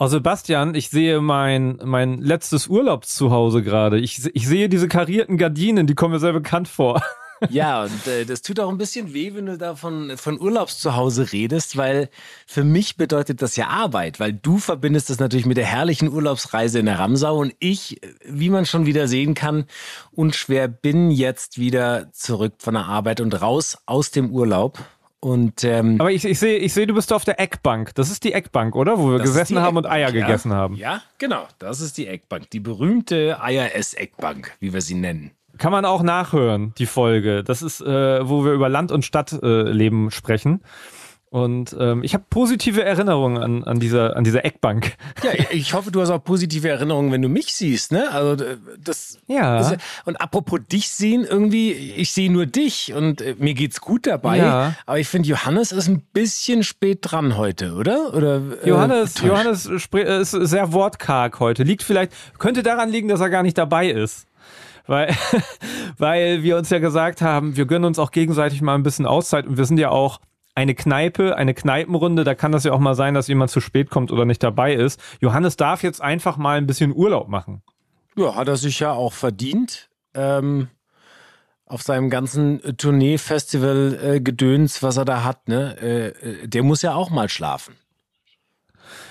Oh Sebastian, ich sehe mein, mein letztes Urlaubszuhause gerade. Ich, ich sehe diese karierten Gardinen, die kommen mir sehr bekannt vor. Ja, und äh, das tut auch ein bisschen weh, wenn du da von, von Urlaubszuhause redest, weil für mich bedeutet das ja Arbeit, weil du verbindest das natürlich mit der herrlichen Urlaubsreise in der Ramsau und ich, wie man schon wieder sehen kann, unschwer bin jetzt wieder zurück von der Arbeit und raus aus dem Urlaub. Und, ähm, Aber ich, ich sehe, ich sehe, du bist auf der Eckbank. Das ist die Eckbank, oder? Wo wir gesessen haben und Eier ja. gegessen haben. Ja, genau. Das ist die Eckbank. Die berühmte Eier-Ess-Eckbank, wie wir sie nennen. Kann man auch nachhören, die Folge. Das ist, äh, wo wir über Land- und Stadtleben äh, sprechen. Und ähm, ich habe positive Erinnerungen an, an, dieser, an dieser Eckbank. Ja, ich hoffe, du hast auch positive Erinnerungen, wenn du mich siehst, ne? Also das. Ja. Das, und apropos dich sehen, irgendwie, ich sehe nur dich und äh, mir geht's gut dabei. Ja. Aber ich finde, Johannes ist ein bisschen spät dran heute, oder? Oder äh, Johannes, Johannes ist sehr wortkarg heute. Liegt vielleicht, könnte daran liegen, dass er gar nicht dabei ist weil, weil wir uns ja gesagt haben, wir gönnen uns auch gegenseitig mal ein bisschen Auszeit und wir sind ja auch eine Kneipe, eine Kneipenrunde, da kann das ja auch mal sein, dass jemand zu spät kommt oder nicht dabei ist. Johannes darf jetzt einfach mal ein bisschen Urlaub machen. Ja, hat er sich ja auch verdient. Ähm, auf seinem ganzen Tournee-Festival-Gedöns, was er da hat, ne? Äh, äh, der muss ja auch mal schlafen.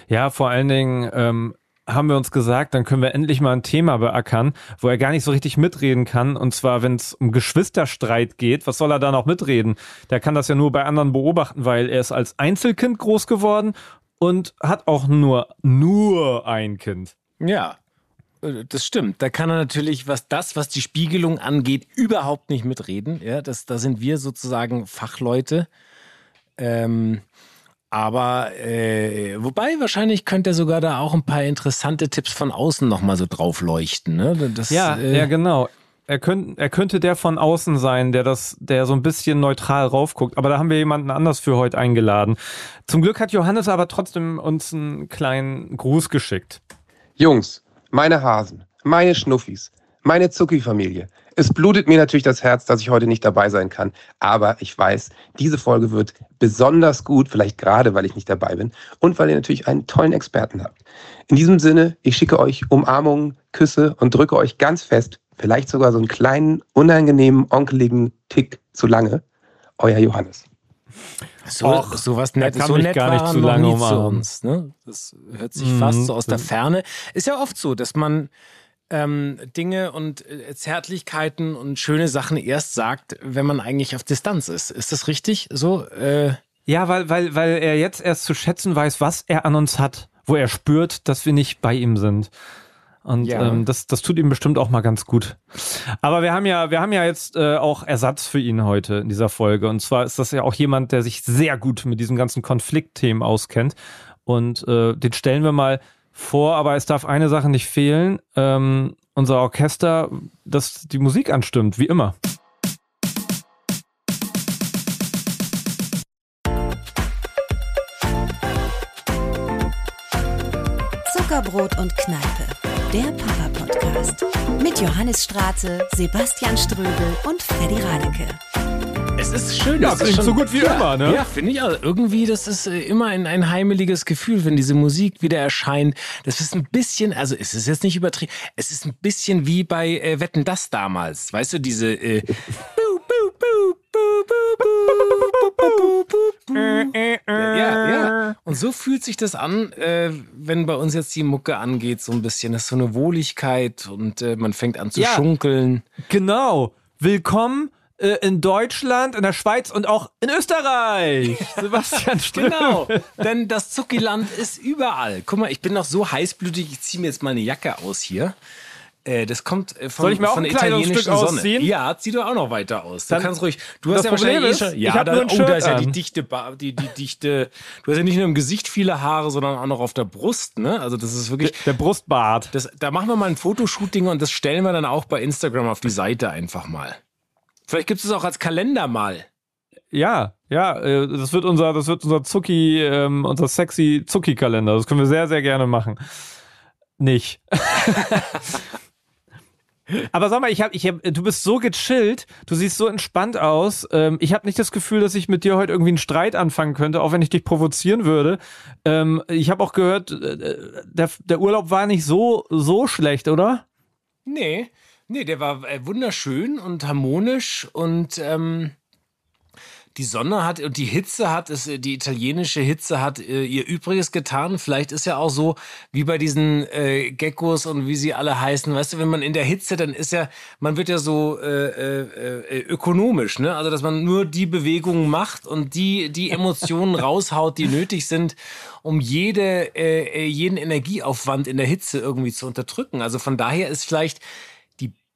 Ja, vor allen Dingen, ähm, haben wir uns gesagt, dann können wir endlich mal ein Thema beackern, wo er gar nicht so richtig mitreden kann. Und zwar, wenn es um Geschwisterstreit geht, was soll er da noch mitreden? Der kann das ja nur bei anderen beobachten, weil er ist als Einzelkind groß geworden und hat auch nur, nur ein Kind. Ja, äh, das stimmt. Da kann er natürlich, was das, was die Spiegelung angeht, überhaupt nicht mitreden. Ja, das, da sind wir sozusagen Fachleute. Ähm, aber äh, wobei, wahrscheinlich könnte er sogar da auch ein paar interessante Tipps von außen nochmal so drauf leuchten. Ne? Das, ja, äh, ja, genau. Er, könnt, er könnte der von außen sein, der das, der so ein bisschen neutral raufguckt. Aber da haben wir jemanden anders für heute eingeladen. Zum Glück hat Johannes aber trotzdem uns einen kleinen Gruß geschickt. Jungs, meine Hasen, meine Schnuffis, meine Zucki-Familie. Es blutet mir natürlich das Herz, dass ich heute nicht dabei sein kann. Aber ich weiß, diese Folge wird besonders gut, vielleicht gerade, weil ich nicht dabei bin und weil ihr natürlich einen tollen Experten habt. In diesem Sinne, ich schicke euch Umarmungen, Küsse und drücke euch ganz fest, vielleicht sogar so einen kleinen, unangenehmen, onkeligen Tick zu lange. Euer Johannes. So, Och, so was nett, so nett gar nicht zu lange zu uns. Ne? Das hört sich mhm. fast so aus der Ferne. Ist ja oft so, dass man ähm, Dinge und äh, Zärtlichkeiten und schöne Sachen erst sagt, wenn man eigentlich auf Distanz ist. Ist das richtig? So? Äh ja, weil, weil, weil er jetzt erst zu schätzen weiß, was er an uns hat, wo er spürt, dass wir nicht bei ihm sind. Und ja. ähm, das, das tut ihm bestimmt auch mal ganz gut. Aber wir haben ja, wir haben ja jetzt äh, auch Ersatz für ihn heute in dieser Folge. Und zwar ist das ja auch jemand, der sich sehr gut mit diesen ganzen Konfliktthemen auskennt. Und äh, den stellen wir mal vor, aber es darf eine Sache nicht fehlen. Ähm, unser Orchester, das die Musik anstimmt, wie immer. Zuckerbrot und Kneipe, der Papa-Podcast. Mit Johannes Straße, Sebastian Ströbel und Freddy Radeke. Es ist schön. Ja, klingt schon, so gut wie ja, immer, ne? Ja, finde ich. Also irgendwie, das ist äh, immer ein, ein heimeliges Gefühl, wenn diese Musik wieder erscheint. Das ist ein bisschen, also es ist jetzt nicht übertrieben, es ist ein bisschen wie bei äh, Wetten das damals. Weißt du, diese äh, ja, ja. Und so fühlt sich das an, äh, wenn bei uns jetzt die Mucke angeht, so ein bisschen. Das ist so eine Wohligkeit und äh, man fängt an zu ja, schunkeln. Genau. Willkommen in Deutschland, in der Schweiz und auch in Österreich. Sebastian Ström. Genau, denn das Zuckiland ist überall. Guck mal, ich bin noch so heißblütig, ich ziehe mir jetzt meine Jacke aus hier. Äh, das kommt äh, von, Soll ich mir auch von ein italienischen Sonne. Ausziehen? Ja, zieh doch auch noch weiter aus. Du Dann, kannst ruhig. Du hast ja wahrscheinlich ist, eh schon. Ja, da, oh, da ist ja die dichte, die, die dichte. Du hast ja nicht nur im Gesicht viele Haare, sondern auch noch auf der Brust. Ne? Also das ist wirklich. Der, der Brustbart. Das, da machen wir mal ein Fotoshooting und das stellen wir dann auch bei Instagram auf die Seite einfach mal. Vielleicht gibt es auch als Kalender mal. Ja, ja, äh, das wird unser, das wird unser Zucki, ähm, unser sexy Zucki-Kalender. Das können wir sehr, sehr gerne machen. Nicht. Aber sag mal, ich hab, ich hab, du bist so gechillt, du siehst so entspannt aus. Ähm, ich habe nicht das Gefühl, dass ich mit dir heute irgendwie einen Streit anfangen könnte, auch wenn ich dich provozieren würde. Ähm, ich habe auch gehört, äh, der, der Urlaub war nicht so, so schlecht, oder? Nee, nee, der war äh, wunderschön und harmonisch und ähm, die Sonne hat und die Hitze hat, ist, die italienische Hitze hat äh, ihr Übriges getan. Vielleicht ist ja auch so, wie bei diesen äh, Geckos und wie sie alle heißen. Weißt du, wenn man in der Hitze, dann ist ja, man wird ja so äh, äh, ökonomisch, ne? Also, dass man nur die Bewegungen macht und die, die Emotionen raushaut, die nötig sind, um jede, äh, äh, jeden Energieaufwand in der Hitze irgendwie zu unterdrücken. Also von daher ist vielleicht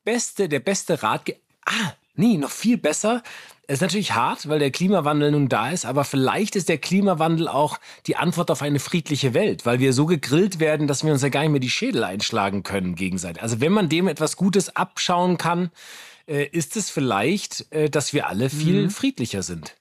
beste, der beste Rat, ah, nee, noch viel besser, es ist natürlich hart, weil der Klimawandel nun da ist, aber vielleicht ist der Klimawandel auch die Antwort auf eine friedliche Welt, weil wir so gegrillt werden, dass wir uns ja gar nicht mehr die Schädel einschlagen können gegenseitig. Also wenn man dem etwas Gutes abschauen kann, äh, ist es vielleicht, äh, dass wir alle viel mhm. friedlicher sind.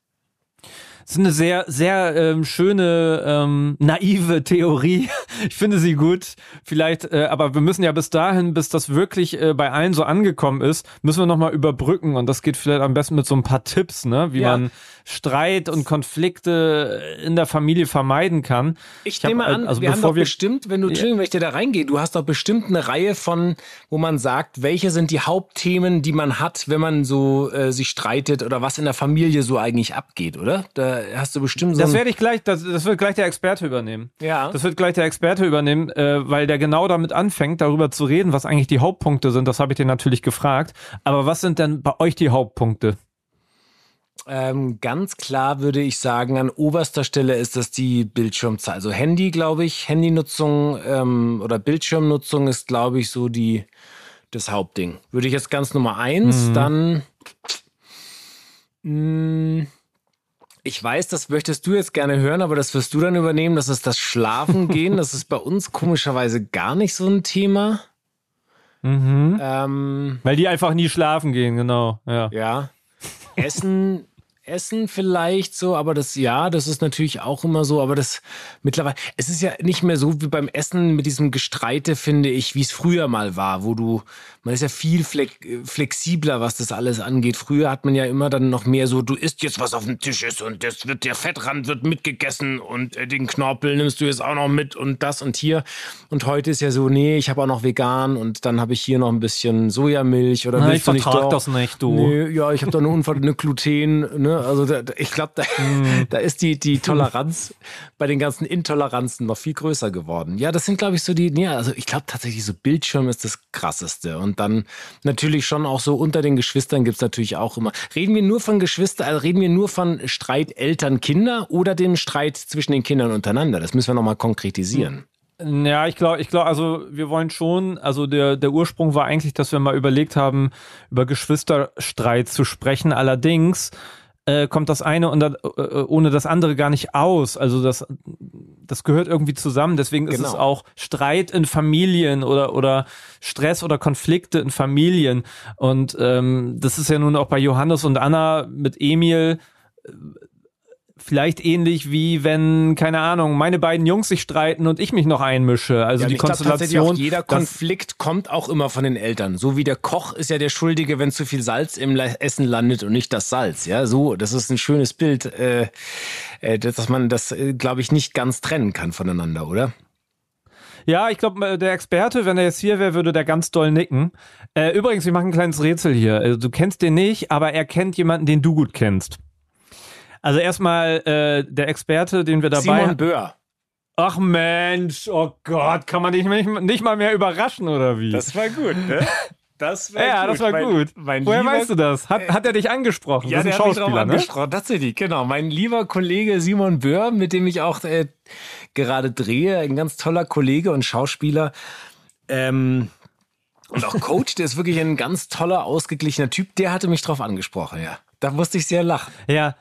Das ist eine sehr, sehr ähm, schöne, ähm, naive Theorie. Ich finde sie gut. Vielleicht, äh, aber wir müssen ja bis dahin, bis das wirklich äh, bei allen so angekommen ist, müssen wir nochmal überbrücken. Und das geht vielleicht am besten mit so ein paar Tipps, ne? Wie ja. man Streit und Konflikte in der Familie vermeiden kann. Ich, ich nehme hab, an, also wir haben doch wir bestimmt, wenn du, Entschuldigung, wenn ich dir da reingehe, du hast doch bestimmt eine Reihe von, wo man sagt, welche sind die Hauptthemen, die man hat, wenn man so äh, sich streitet oder was in der Familie so eigentlich abgeht, oder? Da hast du bestimmt so. Das werde ich gleich, das, das wird gleich der Experte übernehmen. Ja. Das wird gleich der Experte übernehmen, äh, weil der genau damit anfängt, darüber zu reden, was eigentlich die Hauptpunkte sind. Das habe ich dir natürlich gefragt. Aber was sind denn bei euch die Hauptpunkte? Ähm, ganz klar würde ich sagen, an oberster Stelle ist das die Bildschirmzeit. Also Handy, glaube ich, Handynutzung ähm, oder Bildschirmnutzung ist, glaube ich, so die das Hauptding. Würde ich jetzt ganz Nummer eins, mhm. dann mh, mm, ich weiß, das möchtest du jetzt gerne hören, aber das wirst du dann übernehmen. Das ist das Schlafen gehen. das ist bei uns komischerweise gar nicht so ein Thema. Mhm. Ähm, Weil die einfach nie schlafen gehen, genau. Ja. ja. Essen Essen vielleicht so, aber das ja, das ist natürlich auch immer so, aber das mittlerweile, es ist ja nicht mehr so wie beim Essen mit diesem Gestreite, finde ich, wie es früher mal war, wo du, man ist ja viel flexibler, was das alles angeht. Früher hat man ja immer dann noch mehr so, du isst jetzt was auf dem Tisch ist und das wird, der Fettrand wird mitgegessen und äh, den Knorpel nimmst du jetzt auch noch mit und das und hier. Und heute ist ja so, nee, ich habe auch noch vegan und dann habe ich hier noch ein bisschen Sojamilch oder Na, ich vertrag das nicht, du. Nee, ja, ich habe da eine Unfall, eine Gluten, ne, also da, ich glaube, da, mm. da ist die, die Toleranz bei den ganzen Intoleranzen noch viel größer geworden. Ja, das sind, glaube ich, so die, ja, also ich glaube tatsächlich, so Bildschirm ist das krasseste. Und dann natürlich schon auch so unter den Geschwistern gibt es natürlich auch immer. Reden wir nur von Geschwistern, also reden wir nur von Streit Eltern-Kinder oder den Streit zwischen den Kindern untereinander? Das müssen wir nochmal konkretisieren. Ja, ich glaube, ich glaube, also wir wollen schon, also der, der Ursprung war eigentlich, dass wir mal überlegt haben, über Geschwisterstreit zu sprechen. Allerdings äh, kommt das eine und äh, ohne das andere gar nicht aus. Also das, das gehört irgendwie zusammen. Deswegen ist genau. es auch Streit in Familien oder, oder Stress oder Konflikte in Familien. Und ähm, das ist ja nun auch bei Johannes und Anna mit Emil äh, vielleicht ähnlich wie wenn, keine Ahnung, meine beiden Jungs sich streiten und ich mich noch einmische. Also ja, die Konstellation. Glaub, jeder Konflikt kommt auch immer von den Eltern. So wie der Koch ist ja der Schuldige, wenn zu viel Salz im Essen landet und nicht das Salz. Ja, so, das ist ein schönes Bild, äh, äh, dass man das, äh, glaube ich, nicht ganz trennen kann voneinander, oder? Ja, ich glaube, äh, der Experte, wenn er jetzt hier wäre, würde der ganz doll nicken. Äh, übrigens, ich mache ein kleines Rätsel hier. Also, du kennst den nicht, aber er kennt jemanden, den du gut kennst. Also erstmal äh, der Experte, den wir dabei Simon Böhr. Ach Mensch, oh Gott, kann man dich nicht, nicht mal mehr überraschen oder wie? Das war gut, ne? Das war ja, gut. das war mein, gut. Mein Woher lieber, weißt du das? Hat, hat er dich angesprochen? Ja, das ist ein Schauspieler, ne? angesprochen. Tatsächlich, genau. Mein lieber Kollege Simon Böhr, mit dem ich auch äh, gerade drehe, ein ganz toller Kollege und Schauspieler. Ähm, und auch Coach, der ist wirklich ein ganz toller, ausgeglichener Typ. Der hatte mich drauf angesprochen, ja. Da musste ich sehr lachen. Ja,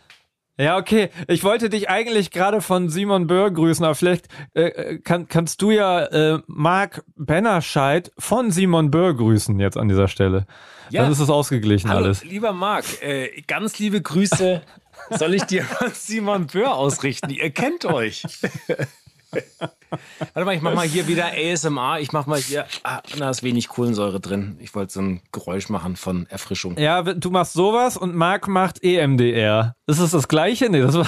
ja, okay. Ich wollte dich eigentlich gerade von Simon Böhr grüßen, aber vielleicht äh, äh, kann, kannst du ja äh, Marc Bennerscheid von Simon Böhr grüßen jetzt an dieser Stelle. Ja. Dann ist es ausgeglichen Hallo, alles. Lieber Marc, äh, ganz liebe Grüße soll ich dir von Simon Böhr ausrichten. Ihr kennt euch. Warte mal, ich mach mal hier wieder ASMR. Ich mach mal hier, ah, da ist wenig Kohlensäure drin. Ich wollte so ein Geräusch machen von Erfrischung. Ja, du machst sowas und Marc macht EMDR. Ist das das Gleiche? Nee, das war.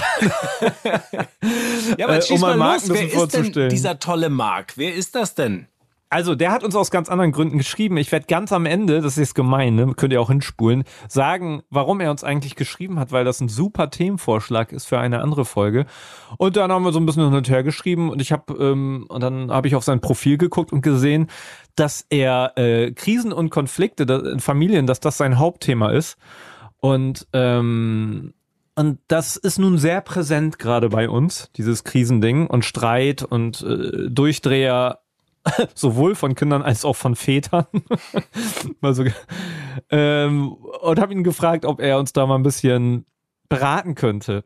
ja, aber jetzt äh, um mal Marc los. Wer ist denn dieser tolle Marc? Wer ist das denn? Also, der hat uns aus ganz anderen Gründen geschrieben. Ich werde ganz am Ende, das ist gemein, ne? könnt ihr auch hinspulen, sagen, warum er uns eigentlich geschrieben hat, weil das ein super Themenvorschlag ist für eine andere Folge. Und dann haben wir so ein bisschen hin und her geschrieben und ich habe ähm, und dann habe ich auf sein Profil geguckt und gesehen, dass er äh, Krisen und Konflikte in Familien, dass das sein Hauptthema ist. Und ähm, und das ist nun sehr präsent gerade bei uns, dieses Krisending und Streit und äh, Durchdreher sowohl von Kindern als auch von Vätern. also, ähm, und habe ihn gefragt, ob er uns da mal ein bisschen beraten könnte.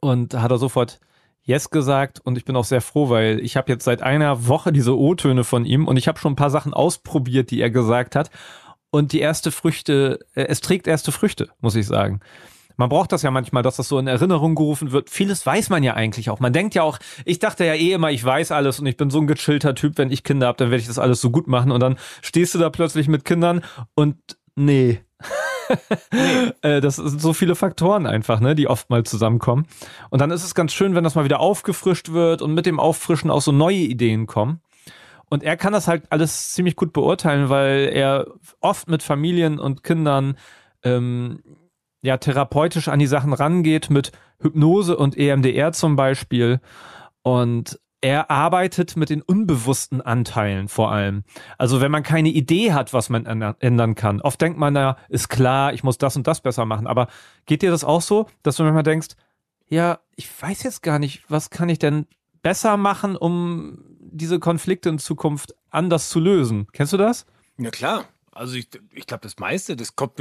Und hat er sofort Yes gesagt und ich bin auch sehr froh, weil ich habe jetzt seit einer Woche diese O-Töne von ihm und ich habe schon ein paar Sachen ausprobiert, die er gesagt hat. Und die erste Früchte, äh, es trägt erste Früchte, muss ich sagen. Man braucht das ja manchmal, dass das so in Erinnerung gerufen wird. Vieles weiß man ja eigentlich auch. Man denkt ja auch, ich dachte ja eh immer, ich weiß alles und ich bin so ein gechillter Typ, wenn ich Kinder habe, dann werde ich das alles so gut machen. Und dann stehst du da plötzlich mit Kindern und nee. Äh, das sind so viele Faktoren einfach, ne, die oft mal zusammenkommen. Und dann ist es ganz schön, wenn das mal wieder aufgefrischt wird und mit dem Auffrischen auch so neue Ideen kommen. Und er kann das halt alles ziemlich gut beurteilen, weil er oft mit Familien und Kindern ähm, ja therapeutisch an die Sachen rangeht mit Hypnose und EMDR zum Beispiel. Und er arbeitet mit den unbewussten Anteilen vor allem. Also wenn man keine Idee hat, was man ändern kann. Oft denkt man, na, ist klar, ich muss das und das besser machen. Aber geht dir das auch so, dass du manchmal denkst, ja, ich weiß jetzt gar nicht, was kann ich denn besser machen, um diese Konflikte in Zukunft anders zu lösen? Kennst du das? Ja, klar. Also ich, ich glaube, das meiste, das kommt,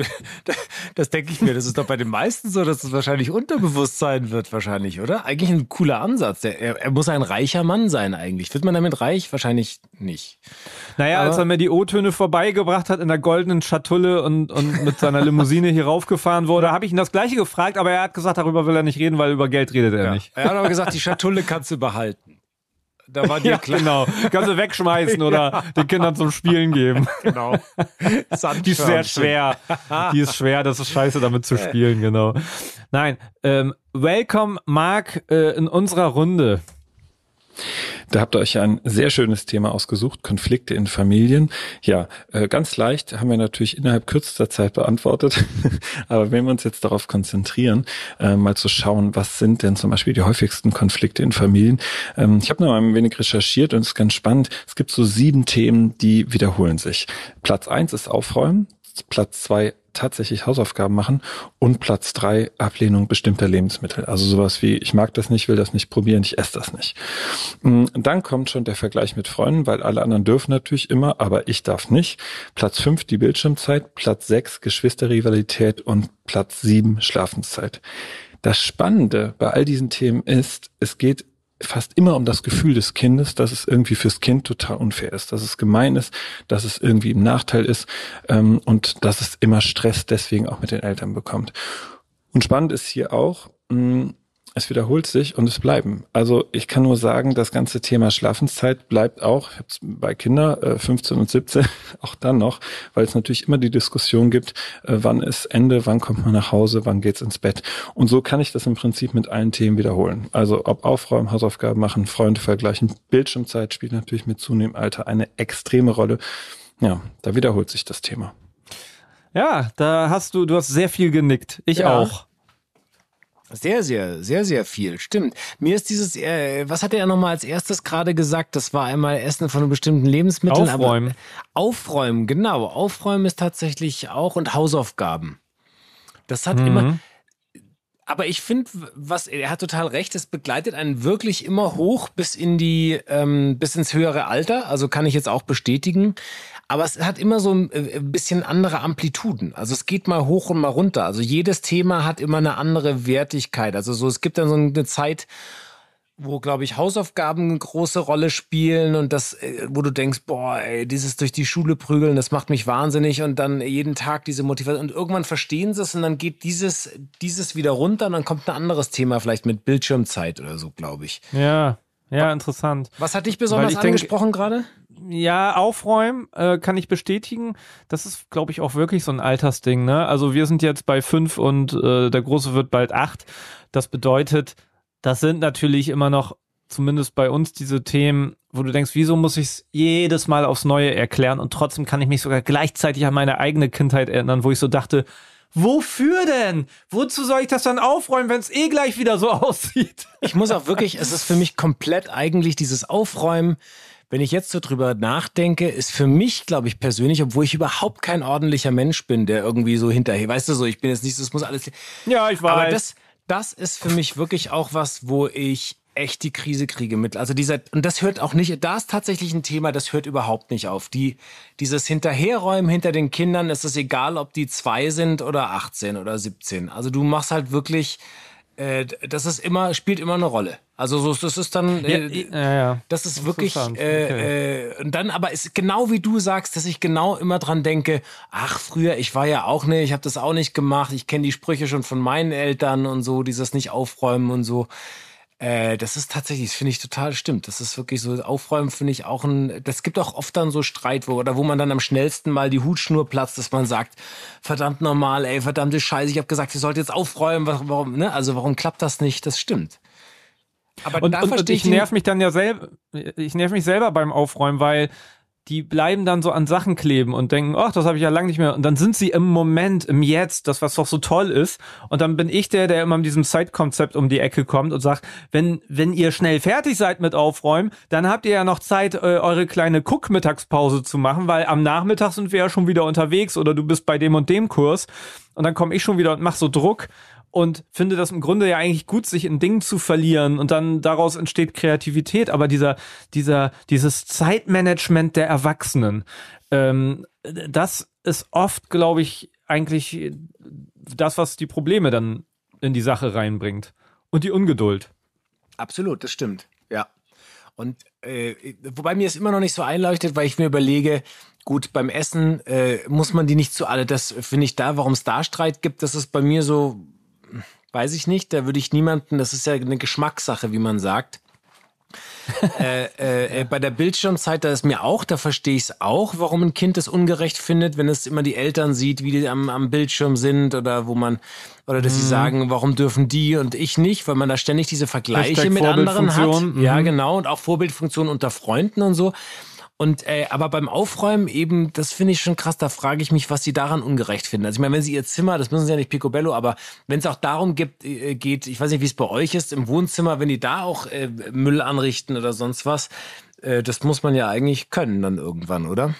das denke ich mir, das ist doch bei den meisten so, dass es wahrscheinlich unterbewusst sein wird, wahrscheinlich, oder? Eigentlich ein cooler Ansatz. Der, er, er muss ein reicher Mann sein eigentlich. Wird man damit reich? Wahrscheinlich nicht. Naja, Aber, als er mir die O-Töne vorbeigebracht hat in der goldenen Schatulle und, und mit seiner Limousine hier raufgefahren wurde, habe ich ihn das gleiche gefragt, aber er hat gesagt, darüber will er nicht reden, weil über Geld redet er ja. nicht. Er hat aber gesagt, die Schatulle kannst du behalten. Da war dir ja, klar. Genau. Kannst du wegschmeißen oder ja. den Kindern zum Spielen geben. Genau. Die ist sehr schwer. Die ist schwer, das ist scheiße, damit zu spielen, genau. Nein, ähm, welcome, Marc, äh, in unserer Runde. Da habt ihr euch ein sehr schönes Thema ausgesucht, Konflikte in Familien. Ja, äh, ganz leicht haben wir natürlich innerhalb kürzester Zeit beantwortet. Aber wenn wir uns jetzt darauf konzentrieren, äh, mal zu schauen, was sind denn zum Beispiel die häufigsten Konflikte in Familien. Ähm, ich habe noch ein wenig recherchiert und es ist ganz spannend. Es gibt so sieben Themen, die wiederholen sich. Platz eins ist Aufräumen. Platz zwei tatsächlich Hausaufgaben machen und Platz drei Ablehnung bestimmter Lebensmittel. Also sowas wie ich mag das nicht, will das nicht probieren, ich esse das nicht. Mm, dann kommt schon der Vergleich mit Freunden, weil alle anderen dürfen natürlich immer, aber ich darf nicht. Platz fünf die Bildschirmzeit, Platz sechs Geschwisterrivalität und Platz sieben Schlafenszeit. Das Spannende bei all diesen Themen ist, es geht fast immer um das Gefühl des Kindes, dass es irgendwie fürs Kind total unfair ist, dass es gemein ist, dass es irgendwie im Nachteil ist ähm, und dass es immer Stress deswegen auch mit den Eltern bekommt. Und spannend ist hier auch, mh, mm, es wiederholt sich und es bleiben. Also ich kann nur sagen, das ganze Thema Schlafenszeit bleibt auch bei Kinder äh, 15 und 17 auch dann noch, weil es natürlich immer die Diskussion gibt, äh, wann ist Ende, wann kommt man nach Hause, wann geht's ins Bett. Und so kann ich das im Prinzip mit allen Themen wiederholen. Also ob Aufräumen, Hausaufgaben machen, Freunde vergleichen, Bildschirmzeit spielt natürlich mit zunehmendem Alter eine extreme Rolle. Ja, da wiederholt sich das Thema. Ja, da hast du, du hast sehr viel genickt. Ich ja. auch. Sehr, sehr, sehr, sehr viel. Stimmt. Mir ist dieses, äh, was hat er nochmal als erstes gerade gesagt? Das war einmal Essen von bestimmten Lebensmitteln. Aufräumen. aufräumen, genau. Aufräumen ist tatsächlich auch und Hausaufgaben. Das hat mhm. immer. Aber ich finde, was er hat total recht. Es begleitet einen wirklich immer hoch bis in die, ähm, bis ins höhere Alter. Also kann ich jetzt auch bestätigen aber es hat immer so äh, ein bisschen andere Amplituden. Also es geht mal hoch und mal runter. Also jedes Thema hat immer eine andere Wertigkeit. Also so, es gibt dann so eine Zeit, wo, glaube ich, Hausaufgaben eine große Rolle spielen und das, äh, wo du denkst, boah, ey, dieses durch die Schule prügeln, das macht mich wahnsinnig und dann jeden Tag diese Motivation und irgendwann verstehen sie es und dann geht dieses, dieses wieder runter und dann kommt ein anderes Thema vielleicht mit Bildschirmzeit oder so, glaube ich. Ja, Ja, interessant. Was hat dich besonders angesprochen gerade? Ja, aufräumen äh, kann ich bestätigen. Das ist, glaube ich, auch wirklich so ein Altersding. Ne? Also wir sind jetzt bei fünf und äh, der Große wird bald acht. Das bedeutet, das sind natürlich immer noch, zumindest bei uns, diese Themen, wo du denkst, wieso muss ich es jedes Mal aufs Neue erklären und trotzdem kann ich mich sogar gleichzeitig an meine eigene Kindheit erinnern, wo ich so dachte, Wofür denn? Wozu soll ich das dann aufräumen, wenn es eh gleich wieder so aussieht? Ich muss auch wirklich, es ist für mich komplett eigentlich dieses Aufräumen. Wenn ich jetzt so drüber nachdenke, ist für mich, glaube ich, persönlich, obwohl ich überhaupt kein ordentlicher Mensch bin, der irgendwie so hinterher, weißt du so, ich bin jetzt nicht, das muss alles. Ja, ich weiß. Aber das, das ist für mich wirklich auch was, wo ich echt die Krise kriege mit. Also dieser, und das hört auch nicht, da ist tatsächlich ein Thema, das hört überhaupt nicht auf. Die, dieses Hinterherräumen hinter den Kindern, ist es egal, ob die zwei sind oder 18 oder 17. Also du machst halt wirklich, äh, das ist immer, spielt immer eine Rolle. Also so, das ist dann, äh, ja, ja, das ist wirklich, äh, okay. äh, und dann aber ist genau wie du sagst, dass ich genau immer dran denke, ach früher, ich war ja auch nicht, ich habe das auch nicht gemacht, ich kenne die Sprüche schon von meinen Eltern und so, dieses nicht aufräumen und so. Äh, das ist tatsächlich, das finde ich total stimmt. Das ist wirklich so, Aufräumen finde ich auch ein, das gibt auch oft dann so Streit, wo, oder wo man dann am schnellsten mal die Hutschnur platzt, dass man sagt, verdammt normal, ey, verdammte Scheiße, ich habe gesagt, ihr sollt jetzt aufräumen, warum, ne? Also warum klappt das nicht? Das stimmt. Aber und, und, und ich nerv mich dann ja selber, ich nerv mich selber beim Aufräumen, weil die bleiben dann so an Sachen kleben und denken, ach, das habe ich ja lange nicht mehr. Und dann sind sie im Moment, im Jetzt, das, was doch so toll ist. Und dann bin ich der, der immer mit diesem Side-Konzept um die Ecke kommt und sagt, wenn, wenn ihr schnell fertig seid mit Aufräumen, dann habt ihr ja noch Zeit, äh, eure kleine Cook-Mittagspause zu machen, weil am Nachmittag sind wir ja schon wieder unterwegs oder du bist bei dem und dem Kurs. Und dann komme ich schon wieder und mach so Druck und finde das im Grunde ja eigentlich gut, sich in Dingen zu verlieren und dann daraus entsteht Kreativität. Aber dieser, dieser, dieses Zeitmanagement der Erwachsenen, ähm, das ist oft, glaube ich, eigentlich das, was die Probleme dann in die Sache reinbringt. Und die Ungeduld. Absolut, das stimmt. Ja. Und äh, wobei mir es immer noch nicht so einleuchtet, weil ich mir überlege, gut, beim Essen äh, muss man die nicht zu alle, das finde ich da, warum es da Streit gibt, das ist bei mir so weiß ich nicht. Da würde ich niemanden, das ist ja eine Geschmackssache, wie man sagt. äh, äh, äh, bei der Bildschirmzeit, da ist mir auch, da verstehe ich es auch, warum ein Kind es ungerecht findet, wenn es immer die Eltern sieht, wie die am, am Bildschirm sind oder wo man, oder dass mhm. sie sagen, warum dürfen die und ich nicht, weil man da ständig diese Vergleiche mit anderen hat. Mhm. Ja, genau, und auch Vorbildfunktionen unter Freunden und so. Und äh, aber beim Aufräumen eben, das finde ich schon krass. Da frage ich mich, was sie daran ungerecht finden. Also ich meine, wenn sie ihr Zimmer, das müssen sie ja nicht picobello, aber wenn es auch darum gibt, äh, geht, ich weiß nicht, wie es bei euch ist im Wohnzimmer, wenn die da auch äh, Müll anrichten oder sonst was, äh, das muss man ja eigentlich können dann irgendwann, oder?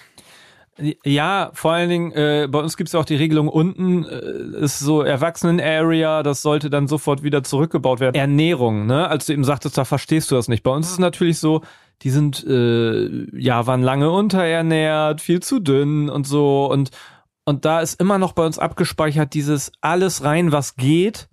Ja, vor allen Dingen, äh, bei uns gibt es auch die Regelung, unten äh, ist so Erwachsenen-Area, das sollte dann sofort wieder zurückgebaut werden. Ernährung, ne? Als du eben sagtest, da verstehst du das nicht. Bei uns ist es natürlich so, die sind äh, ja waren lange unterernährt, viel zu dünn und so und und da ist immer noch bei uns abgespeichert dieses alles rein, was geht.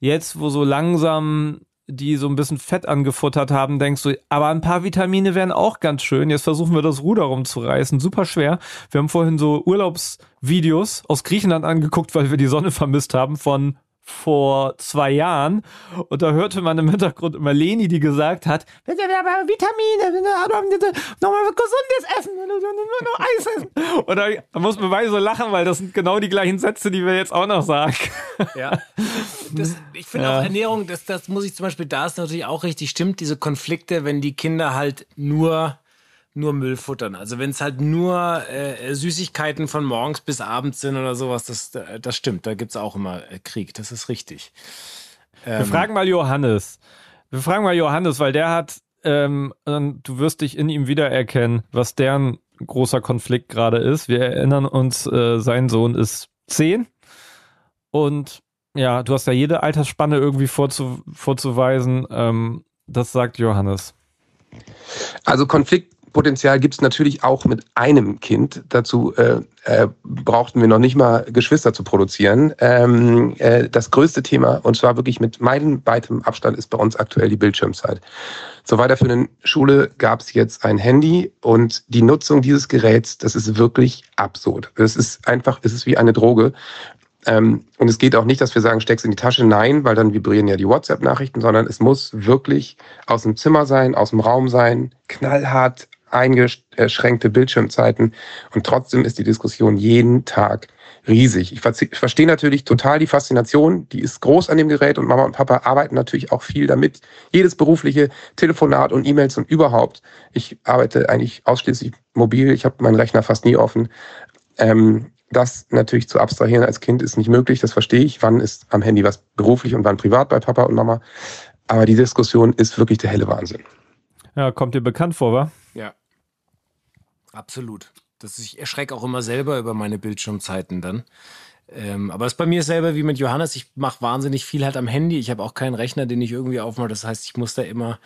Jetzt, wo so langsam die so ein bisschen Fett angefuttert haben, denkst du, aber ein paar Vitamine wären auch ganz schön. Jetzt versuchen wir das Ruder rumzureißen. Super schwer. Wir haben vorhin so Urlaubsvideos aus Griechenland angeguckt, weil wir die Sonne vermisst haben von vor zwei Jahren und da hörte man im Hintergrund immer Leni, die gesagt hat, Vitamine, nochmal gesundes Essen, nur Eis essen. Und da muss man beide so lachen, weil das sind genau die gleichen Sätze, die wir jetzt auch noch sagen. Ja. Das, ich finde ja. auch Ernährung, das, das muss ich zum Beispiel, da ist natürlich auch richtig stimmt, diese Konflikte, wenn die Kinder halt nur nur Müll futtern. Also wenn es halt nur äh, Süßigkeiten von morgens bis abends sind oder sowas, das, das stimmt. Da gibt es auch immer äh, Krieg. Das ist richtig. Ähm, Wir fragen mal Johannes. Wir fragen mal Johannes, weil der hat, ähm, du wirst dich in ihm wiedererkennen, was deren großer Konflikt gerade ist. Wir erinnern uns, äh, sein Sohn ist zehn und ja, du hast ja jede Altersspanne irgendwie vorzu vorzuweisen. Ähm, das sagt Johannes. Also Konflikt Potenzial gibt es natürlich auch mit einem Kind. Dazu äh, äh, brauchten wir noch nicht mal Geschwister zu produzieren. Ähm, äh, das größte Thema, und zwar wirklich mit meilenweitem Abstand, ist bei uns aktuell die Bildschirmzeit. Zur weiterführenden Schule gab es jetzt ein Handy und die Nutzung dieses Geräts, das ist wirklich absurd. Es ist einfach, es ist wie eine Droge. Ähm, und es geht auch nicht, dass wir sagen, steck's in die Tasche. Nein, weil dann vibrieren ja die WhatsApp-Nachrichten, sondern es muss wirklich aus dem Zimmer sein, aus dem Raum sein, knallhart eingeschränkte Bildschirmzeiten. Und trotzdem ist die Diskussion jeden Tag riesig. Ich, verstehe natürlich total die Faszination, die ist groß an dem Gerät und Mama und Papa arbeiten natürlich auch viel damit. Jedes berufliche Telefonat und E-Mails und überhaupt. Ich arbeite eigentlich ausschließlich mobil, ich habe meinen Rechner fast nie offen. Ähm, das natürlich zu abstrahieren als Kind ist nicht möglich, das verstehe ich. Wann ist am Handy was beruflich und wann privat bei Papa und Mama? Aber die Diskussion ist wirklich der helle Wahnsinn. Ja, kommt dir bekannt vor, wa? Ja. Absolut. Das, ich erschrecke auch immer selber über meine Bildschirmzeiten dann. Ähm, aber es ist bei mir selber wie mit Johannes. Ich mache wahnsinnig viel halt am Handy. Ich habe auch keinen Rechner, den ich irgendwie aufmache. Das heißt, ich muss da immer,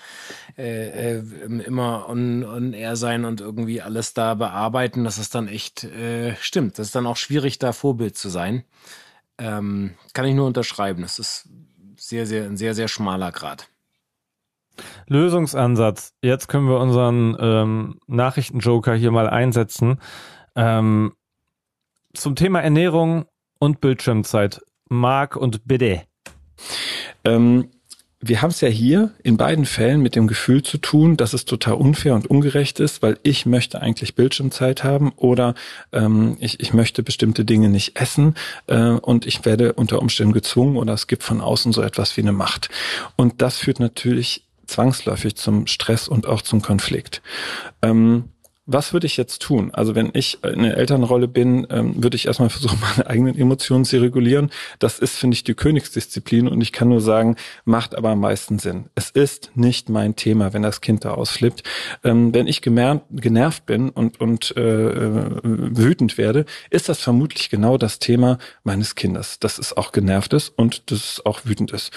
äh, äh, immer on, on air sein und irgendwie alles da bearbeiten. Das ist dann echt, äh, stimmt. Das ist dann auch schwierig, da Vorbild zu sein. Ähm, kann ich nur unterschreiben. Das ist sehr, sehr, ein sehr, sehr schmaler Grad. Lösungsansatz. Jetzt können wir unseren ähm, Nachrichtenjoker hier mal einsetzen. Ähm, zum Thema Ernährung und Bildschirmzeit. Marc und bitte. Ähm, wir haben es ja hier in beiden Fällen mit dem Gefühl zu tun, dass es total unfair und ungerecht ist, weil ich möchte eigentlich Bildschirmzeit haben oder ähm, ich, ich möchte bestimmte Dinge nicht essen äh, und ich werde unter Umständen gezwungen oder es gibt von außen so etwas wie eine Macht. Und das führt natürlich zwangsläufig zum Stress und auch zum Konflikt. Ähm, was würde ich jetzt tun? Also wenn ich in der Elternrolle bin, ähm, würde ich erstmal versuchen, meine eigenen Emotionen zu regulieren. Das ist, finde ich, die Königsdisziplin und ich kann nur sagen, macht aber am meisten Sinn. Es ist nicht mein Thema, wenn das Kind da ausflippt. Ähm, wenn ich genervt bin und, und äh, äh, wütend werde, ist das vermutlich genau das Thema meines Kindes, dass es auch genervt ist und dass es auch wütend ist.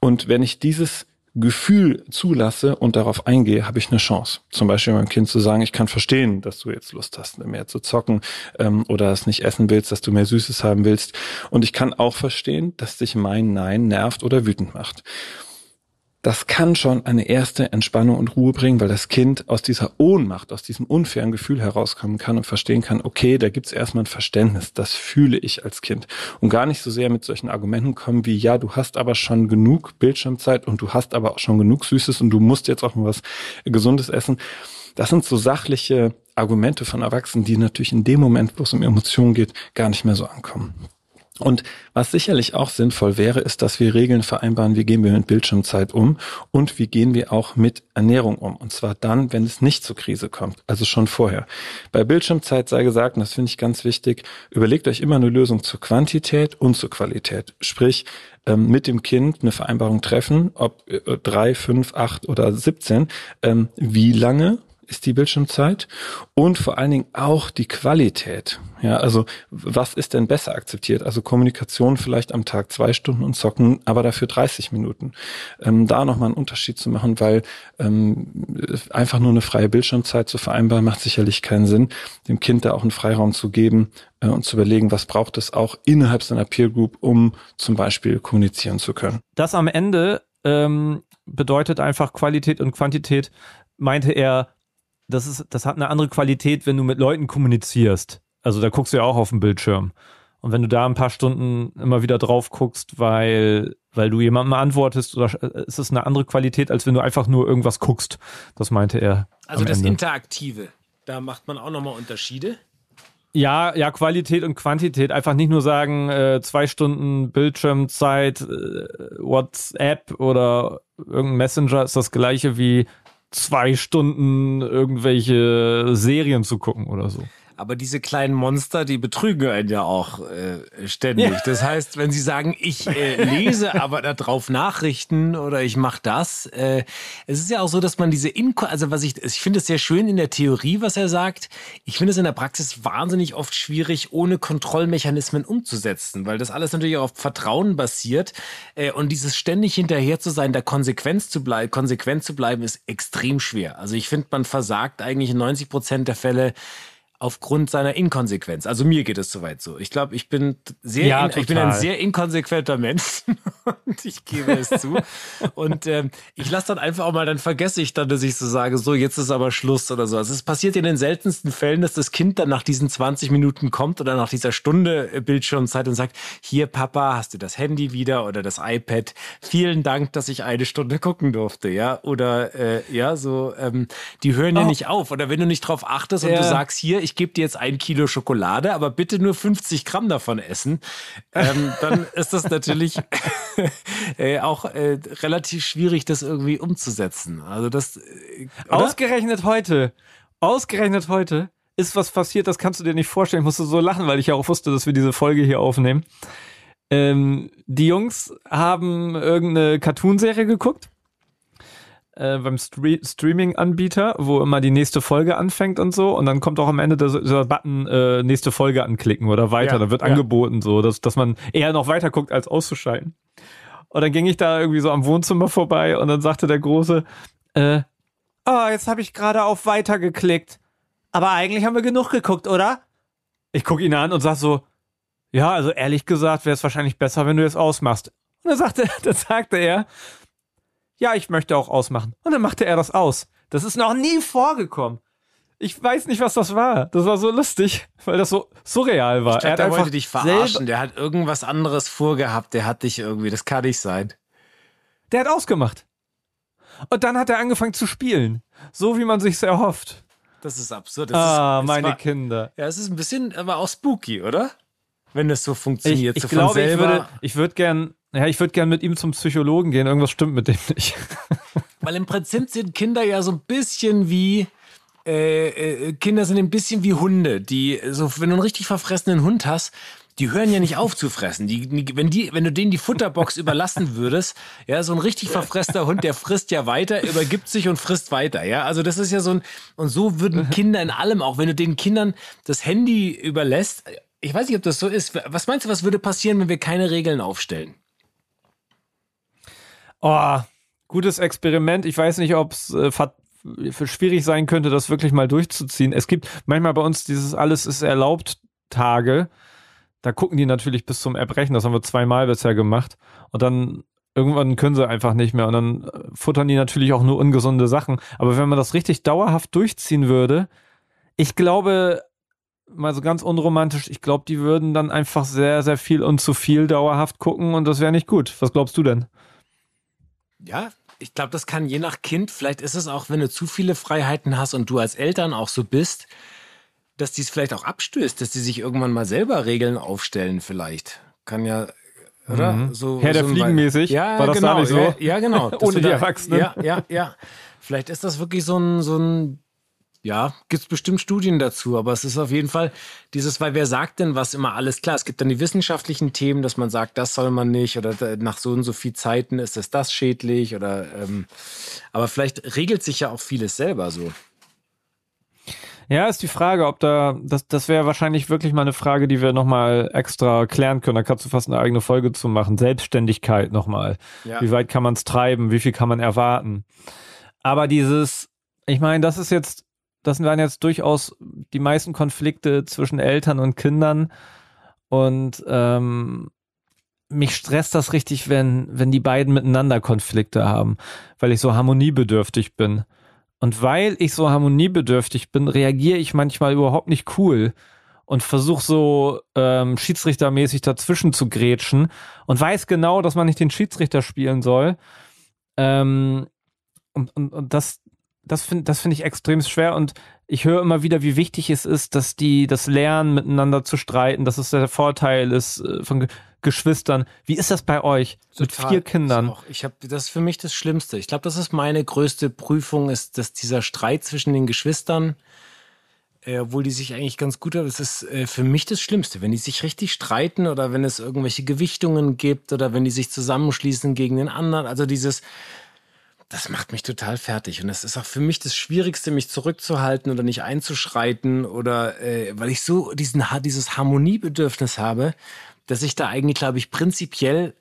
Und wenn ich dieses Gefühl zulasse und darauf eingehe, habe ich eine Chance. Zum Beispiel meinem Kind zu sagen, ich kann verstehen, dass du jetzt Lust hast, mehr zu zocken ähm, oder es nicht essen willst, dass du mehr Süßes haben willst. Und ich kann auch verstehen, dass dich mein Nein nervt oder wütend macht das kann schon eine erste Entspannung und Ruhe bringen, weil das Kind aus dieser Ohnmacht, aus diesem unfairen Gefühl herauskommen kann und verstehen kann, okay, da gibt's erstmal ein Verständnis, das fühle ich als Kind. Und gar nicht so sehr mit solchen Argumenten kommen wie, ja, du hast aber schon genug Bildschirmzeit und du hast aber auch schon genug Süßes und du musst jetzt auch mal was Gesundes essen. Das sind so sachliche Argumente von Erwachsenen, die natürlich in dem Moment, wo es um Emotionen geht, gar nicht mehr so ankommen. Und was sicherlich auch sinnvoll wäre, ist, dass wir Regeln vereinbaren, wie gehen wir mit Bildschirmzeit um und wie gehen wir auch mit Ernährung um. Und zwar dann, wenn es nicht zur Krise kommt, also schon vorher. Bei Bildschirmzeit sei gesagt, und das finde ich ganz wichtig, überlegt euch immer eine Lösung zur Quantität und zur Qualität. Sprich, ähm, mit dem Kind eine Vereinbarung treffen, ob äh, drei, fünf, acht oder siebzehn, ähm, wie lange ist die Bildschirmzeit und vor allen Dingen auch die Qualität. Ja, also was ist denn besser akzeptiert? Also Kommunikation vielleicht am Tag zwei Stunden und Zocken, aber dafür 30 Minuten. Ähm, da nochmal einen Unterschied zu machen, weil ähm, einfach nur eine freie Bildschirmzeit zu vereinbaren, macht sicherlich keinen Sinn. Dem Kind da auch einen Freiraum zu geben äh, und zu überlegen, was braucht es auch innerhalb seiner Peer Group, um zum Beispiel kommunizieren zu können. Das am Ende ähm, bedeutet einfach Qualität und Quantität, meinte er, das ist, das hat eine andere Qualität, wenn du mit Leuten kommunizierst. Also da guckst du ja auch auf den Bildschirm. Und wenn du da ein paar Stunden immer wieder drauf guckst, weil, weil du jemandem antwortest, oder äh, ist es eine andere Qualität, als wenn du einfach nur irgendwas guckst. Das meinte er. Also das Ende. Interaktive, da macht man auch nochmal Unterschiede. Ja, ja, Qualität und Quantität. Einfach nicht nur sagen, äh, zwei Stunden Bildschirmzeit, äh, WhatsApp oder irgendein Messenger ist das gleiche wie zwei Stunden irgendwelche Serien zu gucken oder so. Aber diese kleinen Monster, die betrügen einen ja auch äh, ständig. Ja. Das heißt, wenn sie sagen, ich äh, lese aber darauf Nachrichten oder ich mache das, äh, es ist ja auch so, dass man diese Inko, also was ich, ich finde es sehr schön in der Theorie, was er sagt. Ich finde es in der Praxis wahnsinnig oft schwierig, ohne Kontrollmechanismen umzusetzen, weil das alles natürlich auf Vertrauen basiert äh, und dieses ständig hinterher zu sein, da Konsequenz zu bleiben, konsequent zu bleiben, ist extrem schwer. Also ich finde, man versagt eigentlich in 90 Prozent der Fälle aufgrund seiner Inkonsequenz. Also mir geht es soweit so. Ich glaube, ich bin sehr, ja, in, ich bin ein sehr inkonsequenter Mensch und ich gebe es zu. Und ähm, ich lasse dann einfach auch mal, dann vergesse ich dann, dass ich so sage, so jetzt ist aber Schluss oder so. Also es passiert in den seltensten Fällen, dass das Kind dann nach diesen 20 Minuten kommt oder nach dieser Stunde äh, Bildschirmzeit und sagt, hier Papa, hast du das Handy wieder oder das iPad? Vielen Dank, dass ich eine Stunde gucken durfte, ja. Oder äh, ja, so, ähm, die hören ja oh. nicht auf. Oder wenn du nicht drauf achtest und ja. du sagst, hier, ich gebe dir jetzt ein Kilo Schokolade, aber bitte nur 50 Gramm davon essen, ähm, dann ist das natürlich äh, auch äh, relativ schwierig, das irgendwie umzusetzen. Also das äh, ausgerechnet heute, ausgerechnet heute ist was passiert, das kannst du dir nicht vorstellen. Ich musste so lachen, weil ich ja auch wusste, dass wir diese Folge hier aufnehmen. Ähm, die Jungs haben irgendeine Cartoonserie geguckt äh, beim Stre Streaming-Anbieter, wo immer die nächste Folge anfängt und so. Und dann kommt auch am Ende der, dieser Button äh, nächste Folge anklicken oder weiter. Ja, da wird ja. angeboten, so, dass, dass man eher noch weiter guckt, als auszuschalten. Und dann ging ich da irgendwie so am Wohnzimmer vorbei und dann sagte der Große, äh, oh, jetzt habe ich gerade auf Weiter geklickt. Aber eigentlich haben wir genug geguckt, oder? Ich gucke ihn an und sag so, ja, also ehrlich gesagt wäre es wahrscheinlich besser, wenn du es ausmachst. Und dann sagte, dann sagte er, ja, ich möchte auch ausmachen. Und dann machte er das aus. Das ist noch nie vorgekommen. Ich weiß nicht, was das war. Das war so lustig, weil das so surreal war. Glaub, er der wollte dich verarschen. Der hat irgendwas anderes vorgehabt. Der hat dich irgendwie. Das kann nicht sein. Der hat ausgemacht. Und dann hat er angefangen zu spielen. So wie man sich's erhofft. Das ist absurd. Das ah, ist, meine war, Kinder. Ja, es ist ein bisschen, aber auch spooky, oder? Wenn das so funktioniert. Ich, ich so glaube, ich würde, ich würde gern ja, ich würde gerne mit ihm zum Psychologen gehen. Irgendwas stimmt mit dem nicht. Weil im Prinzip sind Kinder ja so ein bisschen wie äh, äh, Kinder sind ein bisschen wie Hunde, die so wenn du einen richtig verfressenen Hund hast, die hören ja nicht auf zu fressen. Die, wenn, die, wenn du denen die Futterbox überlassen würdest, ja, so ein richtig verfresster Hund, der frisst ja weiter, übergibt sich und frisst weiter, ja. Also das ist ja so ein, und so würden Kinder in allem, auch wenn du den Kindern das Handy überlässt, ich weiß nicht, ob das so ist. Was meinst du, was würde passieren, wenn wir keine Regeln aufstellen? Oh, gutes Experiment. Ich weiß nicht, ob es äh, schwierig sein könnte, das wirklich mal durchzuziehen. Es gibt manchmal bei uns dieses alles ist erlaubt Tage. Da gucken die natürlich bis zum Erbrechen. Das haben wir zweimal bisher gemacht. Und dann irgendwann können sie einfach nicht mehr. Und dann äh, futtern die natürlich auch nur ungesunde Sachen. Aber wenn man das richtig dauerhaft durchziehen würde, ich glaube, mal so ganz unromantisch, ich glaube, die würden dann einfach sehr, sehr viel und zu viel dauerhaft gucken und das wäre nicht gut. Was glaubst du denn? Ja, ich glaube, das kann je nach Kind, vielleicht ist es auch, wenn du zu viele Freiheiten hast und du als Eltern auch so bist, dass die es vielleicht auch abstößt, dass die sich irgendwann mal selber Regeln aufstellen, vielleicht. Kann ja, oder? Mhm. So, Herr so der Fliegenmäßig. Ja, war das genau, da nicht so? Ja, ja genau. Ohne die Erwachsenen. Ja, ja, ja. Vielleicht ist das wirklich so ein, so ein ja, gibt es bestimmt Studien dazu, aber es ist auf jeden Fall dieses, weil wer sagt denn was immer alles klar? Es gibt dann die wissenschaftlichen Themen, dass man sagt, das soll man nicht oder nach so und so viel Zeiten ist es das schädlich oder ähm, aber vielleicht regelt sich ja auch vieles selber so. Ja, ist die Frage, ob da, das, das wäre wahrscheinlich wirklich mal eine Frage, die wir nochmal extra klären können. Da kannst du fast eine eigene Folge zu machen. Selbstständigkeit nochmal. Ja. Wie weit kann man es treiben? Wie viel kann man erwarten? Aber dieses, ich meine, das ist jetzt das waren jetzt durchaus die meisten Konflikte zwischen Eltern und Kindern. Und ähm, mich stresst das richtig, wenn, wenn die beiden miteinander Konflikte haben, weil ich so harmoniebedürftig bin. Und weil ich so harmoniebedürftig bin, reagiere ich manchmal überhaupt nicht cool und versuche so ähm, schiedsrichtermäßig dazwischen zu grätschen und weiß genau, dass man nicht den Schiedsrichter spielen soll. Ähm, und, und, und das, das finde das finde ich extrem schwer und ich höre immer wieder, wie wichtig es ist, dass die das lernen, miteinander zu streiten, dass es der Vorteil ist äh, von Geschwistern. Wie ist das bei euch Total. mit vier Kindern? Auch, ich habe das ist für mich das Schlimmste. Ich glaube, das ist meine größte Prüfung, ist, dass dieser Streit zwischen den Geschwistern, äh, obwohl die sich eigentlich ganz gut haben, das ist äh, für mich das Schlimmste, wenn die sich richtig streiten oder wenn es irgendwelche Gewichtungen gibt oder wenn die sich zusammenschließen gegen den anderen. Also dieses das macht mich total fertig. Und das ist auch für mich das Schwierigste, mich zurückzuhalten oder nicht einzuschreiten oder äh, weil ich so diesen, dieses Harmoniebedürfnis habe, dass ich da eigentlich, glaube ich, prinzipiell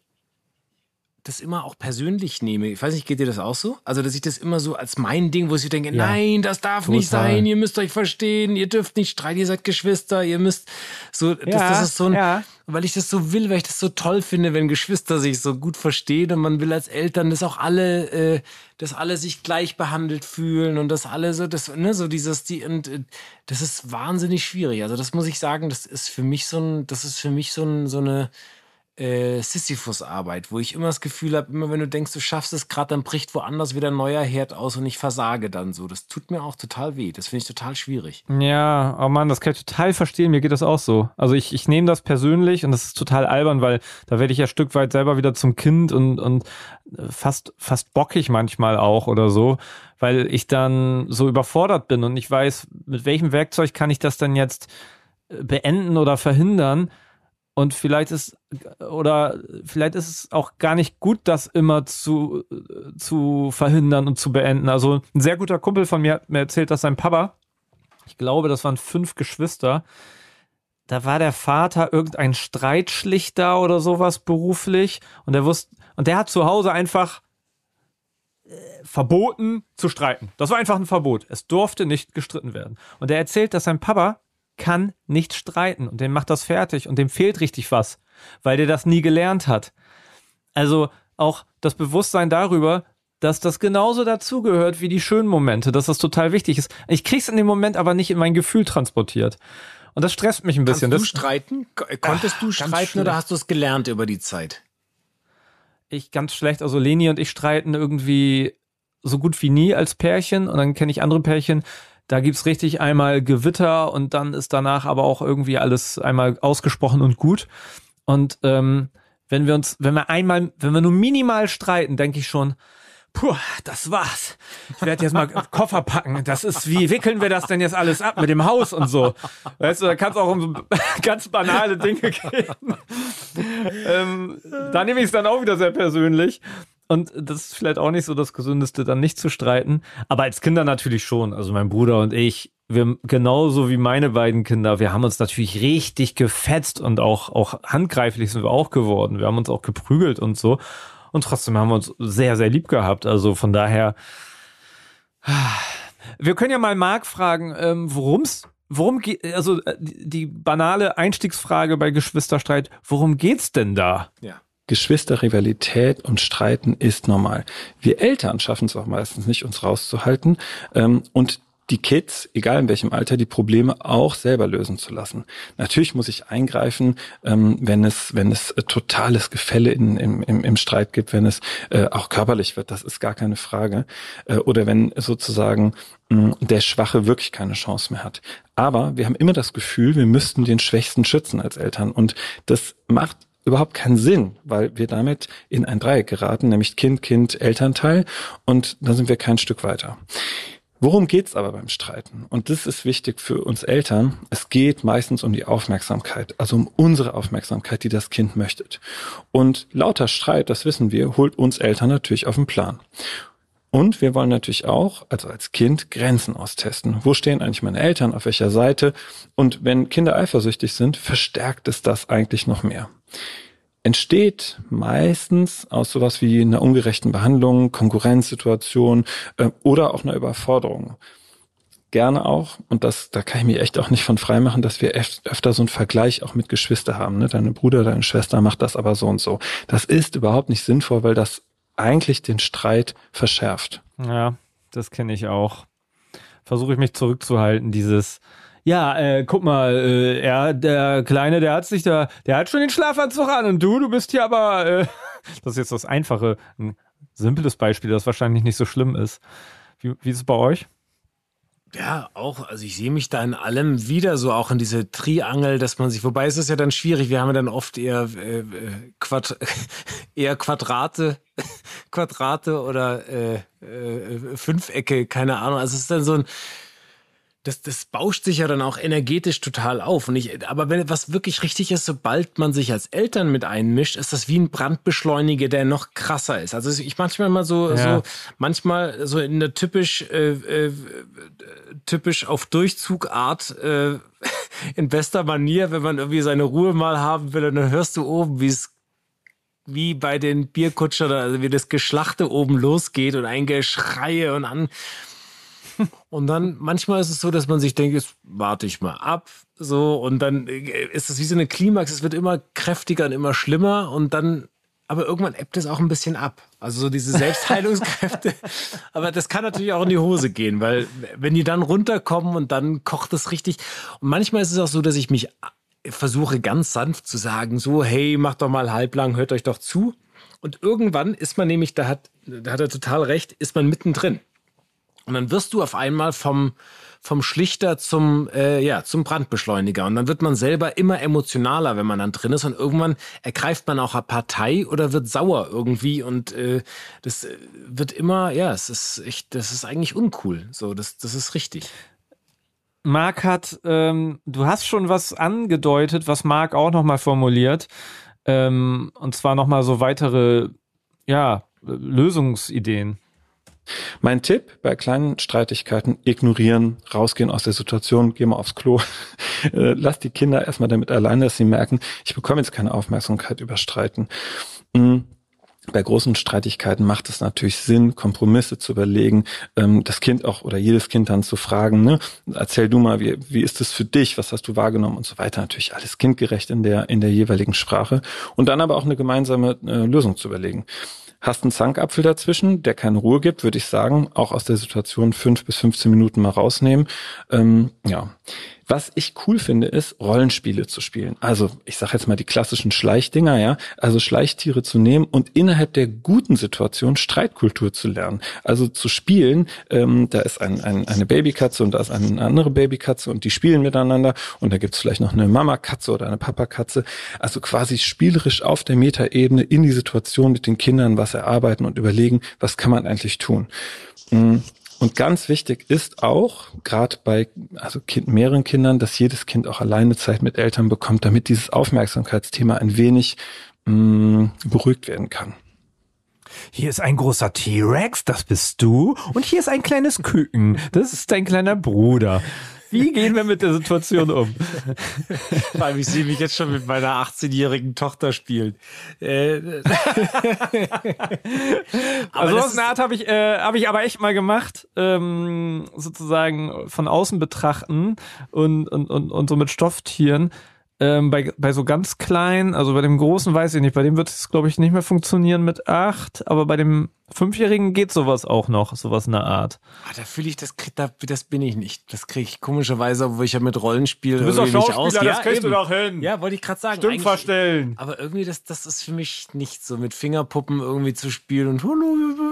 das immer auch persönlich nehme. Ich weiß nicht, geht dir das auch so? Also, dass ich das immer so als mein Ding, wo ich denke, ja, nein, das darf total. nicht sein, ihr müsst euch verstehen, ihr dürft nicht streiten, ihr seid Geschwister, ihr müsst so, ja, das, das ist so ein, ja. weil ich das so will, weil ich das so toll finde, wenn Geschwister sich so gut verstehen und man will als Eltern, dass auch alle, äh, dass alle sich gleich behandelt fühlen und dass alle so, das, ne, so dieses, die, und äh, das ist wahnsinnig schwierig. Also, das muss ich sagen, das ist für mich so ein, das ist für mich so ein, so eine, äh, Sisyphus-Arbeit, wo ich immer das Gefühl habe, immer wenn du denkst, du schaffst es gerade, dann bricht woanders wieder ein neuer Herd aus und ich versage dann so. Das tut mir auch total weh. Das finde ich total schwierig. Ja, oh Mann, das kann ich total verstehen. Mir geht das auch so. Also ich, ich nehme das persönlich und das ist total albern, weil da werde ich ja Stück weit selber wieder zum Kind und, und äh, fast, fast bockig manchmal auch oder so, weil ich dann so überfordert bin und ich weiß, mit welchem Werkzeug kann ich das dann jetzt äh, beenden oder verhindern und vielleicht ist, oder vielleicht ist es auch gar nicht gut, das immer zu, zu verhindern und zu beenden. Also ein sehr guter Kumpel von mir hat mir erzählt, dass sein Papa, ich glaube, das waren fünf Geschwister, da war der Vater irgendein Streitschlichter oder sowas beruflich und der wusste, und der hat zu Hause einfach äh, verboten zu streiten. Das war einfach ein Verbot. Es durfte nicht gestritten werden. Und er erzählt, dass sein Papa kann nicht streiten und dem macht das fertig und dem fehlt richtig was, weil der das nie gelernt hat. Also auch das Bewusstsein darüber, dass das genauso dazugehört wie die schönen Momente, dass das total wichtig ist. Ich krieg's in dem Moment aber nicht in mein Gefühl transportiert. Und das stresst mich ein bisschen. Kannst du streiten? Konntest Ach, du streiten oder hast du es gelernt über die Zeit? Ich ganz schlecht. Also Leni und ich streiten irgendwie so gut wie nie als Pärchen und dann kenne ich andere Pärchen, da gibt's richtig einmal Gewitter und dann ist danach aber auch irgendwie alles einmal ausgesprochen und gut. Und ähm, wenn wir uns, wenn wir einmal, wenn wir nur minimal streiten, denke ich schon, puh, das war's. Ich werde jetzt mal Koffer packen. Das ist, wie wickeln wir das denn jetzt alles ab mit dem Haus und so? Weißt du, da kann es auch um ganz banale Dinge gehen. ähm, da nehme ich es dann auch wieder sehr persönlich. Und das ist vielleicht auch nicht so das Gesündeste, dann nicht zu streiten. Aber als Kinder natürlich schon. Also mein Bruder und ich, wir genauso wie meine beiden Kinder, wir haben uns natürlich richtig gefetzt und auch, auch handgreiflich sind wir auch geworden. Wir haben uns auch geprügelt und so. Und trotzdem haben wir uns sehr, sehr lieb gehabt. Also von daher, wir können ja mal Marc fragen, ähm, worum's Worum geht, also äh, die banale Einstiegsfrage bei Geschwisterstreit, worum geht's denn da? Ja. Geschwisterrivalität und Streiten ist normal. Wir Eltern schaffen es auch meistens nicht, uns rauszuhalten ähm, und die Kids, egal in welchem Alter, die Probleme auch selber lösen zu lassen. Natürlich muss ich eingreifen, ähm, wenn es, wenn es äh, totales Gefälle in, im, im, im Streit gibt, wenn es äh, auch körperlich wird, das ist gar keine Frage. Äh, oder wenn sozusagen mh, der Schwache wirklich keine Chance mehr hat. Aber wir haben immer das Gefühl, wir müssten den Schwächsten schützen als Eltern. Und das macht überhaupt keinen Sinn, weil wir damit in ein Dreieck geraten, nämlich Kind, Kind, Elternteil und dann sind wir kein Stück weiter. Worum geht's aber beim Streiten? Und das ist wichtig für uns Eltern. Es geht meistens um die Aufmerksamkeit, also um unsere Aufmerksamkeit, die das Kind möchte. Und lauter Streit, das wissen wir, holt uns Eltern natürlich auf den Plan. Und wir wollen natürlich auch, also als Kind, Grenzen austesten. Wo stehen eigentlich meine Eltern? Auf welcher Seite? Und wenn Kinder eifersüchtig sind, verstärkt es das eigentlich noch mehr entsteht meistens aus sowas wie einer ungerechten Behandlung, Konkurrenzsituation äh, oder auch einer Überforderung. Gerne auch, und das, da kann ich mich echt auch nicht von frei machen, dass wir öfter so einen Vergleich auch mit Geschwister haben. Ne? Deine Bruder, deine Schwester macht das aber so und so. Das ist überhaupt nicht sinnvoll, weil das eigentlich den Streit verschärft. Ja, das kenne ich auch. Versuche ich mich zurückzuhalten, dieses, ja, äh, guck mal, äh, er, der Kleine, der hat sich da, der hat schon den Schlafanzug an und du, du bist hier aber, äh, das ist jetzt das Einfache, ein simples Beispiel, das wahrscheinlich nicht so schlimm ist. Wie, wie ist es bei euch? Ja, auch, also ich sehe mich da in allem wieder so, auch in diese Triangel, dass man sich, wobei ist es ja dann schwierig, wir haben ja dann oft eher, äh, äh Quad, eher Quadrate, Quadrate oder äh, äh, Fünfecke, keine Ahnung. Also es ist dann so ein, das, das bauscht sich ja dann auch energetisch total auf. Und ich, aber wenn was wirklich richtig ist, sobald man sich als Eltern mit einmischt, ist das wie ein Brandbeschleuniger, der noch krasser ist. Also ich manchmal mal so, ja. so manchmal so in der typisch, äh, äh, typisch auf Durchzugart, äh, in bester Manier, wenn man irgendwie seine Ruhe mal haben will, und dann hörst du oben, wie es wie bei den Bierkutschern, also wie das Geschlachte oben losgeht und ein Geschreie und an. Und dann manchmal ist es so, dass man sich denkt, jetzt warte ich mal ab, so und dann äh, ist es wie so eine Klimax. Es wird immer kräftiger und immer schlimmer und dann, aber irgendwann ebbt es auch ein bisschen ab. Also so diese Selbstheilungskräfte. aber das kann natürlich auch in die Hose gehen, weil wenn die dann runterkommen und dann kocht es richtig. Und manchmal ist es auch so, dass ich mich versuche ganz sanft zu sagen, so, hey, macht doch mal halblang, hört euch doch zu. Und irgendwann ist man nämlich, da hat, da hat er total recht, ist man mittendrin. Und dann wirst du auf einmal vom, vom Schlichter zum, äh, ja, zum Brandbeschleuniger. Und dann wird man selber immer emotionaler, wenn man dann drin ist. Und irgendwann ergreift man auch eine Partei oder wird sauer irgendwie. Und äh, das äh, wird immer, ja, es ist echt, das ist eigentlich uncool. So, das, das ist richtig. Marc hat, ähm, du hast schon was angedeutet, was Marc auch nochmal formuliert. Ähm, und zwar nochmal so weitere, ja, Lösungsideen. Mein Tipp bei kleinen Streitigkeiten, ignorieren, rausgehen aus der Situation, geh mal aufs Klo. Äh, lass die Kinder erstmal damit alleine, dass sie merken, ich bekomme jetzt keine Aufmerksamkeit über Streiten. Mhm bei großen Streitigkeiten macht es natürlich Sinn, Kompromisse zu überlegen, ähm, das Kind auch oder jedes Kind dann zu fragen, ne, erzähl du mal, wie, wie ist es für dich, was hast du wahrgenommen und so weiter. Natürlich alles kindgerecht in der, in der jeweiligen Sprache und dann aber auch eine gemeinsame äh, Lösung zu überlegen. Hast einen Zankapfel dazwischen, der keine Ruhe gibt, würde ich sagen, auch aus der Situation fünf bis 15 Minuten mal rausnehmen. Ähm, ja. Was ich cool finde, ist, Rollenspiele zu spielen. Also, ich sage jetzt mal die klassischen Schleichdinger, ja. Also Schleichtiere zu nehmen und innerhalb der guten Situation Streitkultur zu lernen. Also zu spielen, ähm, da ist ein, ein, eine Babykatze und da ist eine andere Babykatze und die spielen miteinander und da gibt's vielleicht noch eine Mamakatze oder eine Papakatze. Also quasi spielerisch auf der Metaebene in die Situation mit den Kindern was erarbeiten und überlegen, was kann man eigentlich tun. Mhm. Und ganz wichtig ist auch, gerade bei also kind, mehreren Kindern, dass jedes Kind auch alleine Zeit mit Eltern bekommt, damit dieses Aufmerksamkeitsthema ein wenig mh, mm, beruhigt werden kann. Hier ist ein großer T-Rex, das bist du. Und hier ist ein kleines Küken, das ist dein kleiner Bruder. Wie gehen wir mit der Situation um? Weil ich sehe mich jetzt schon mit meiner 18-jährigen Tochter spielen. Äh, also aus einer Art habe ich, äh, hab ich aber echt mal gemacht, ähm, sozusagen von außen betrachten und, und, und, und so mit Stofftieren. Ähm, bei, bei so ganz kleinen, also bei dem großen weiß ich nicht, bei dem wird es, glaube ich, nicht mehr funktionieren mit acht, aber bei dem Fünfjährigen geht sowas auch noch, sowas in der Art. Ah, da fühle ich, das, da, das bin ich nicht. Das kriege ich komischerweise, obwohl ich ja mit Rollenspiel du bist irgendwie doch nicht aus. Das ja, kriegst eben. du doch hin. Ja, wollte ich gerade sagen. Stimmt verstellen. Aber irgendwie, das, das ist für mich nicht so, mit Fingerpuppen irgendwie zu spielen und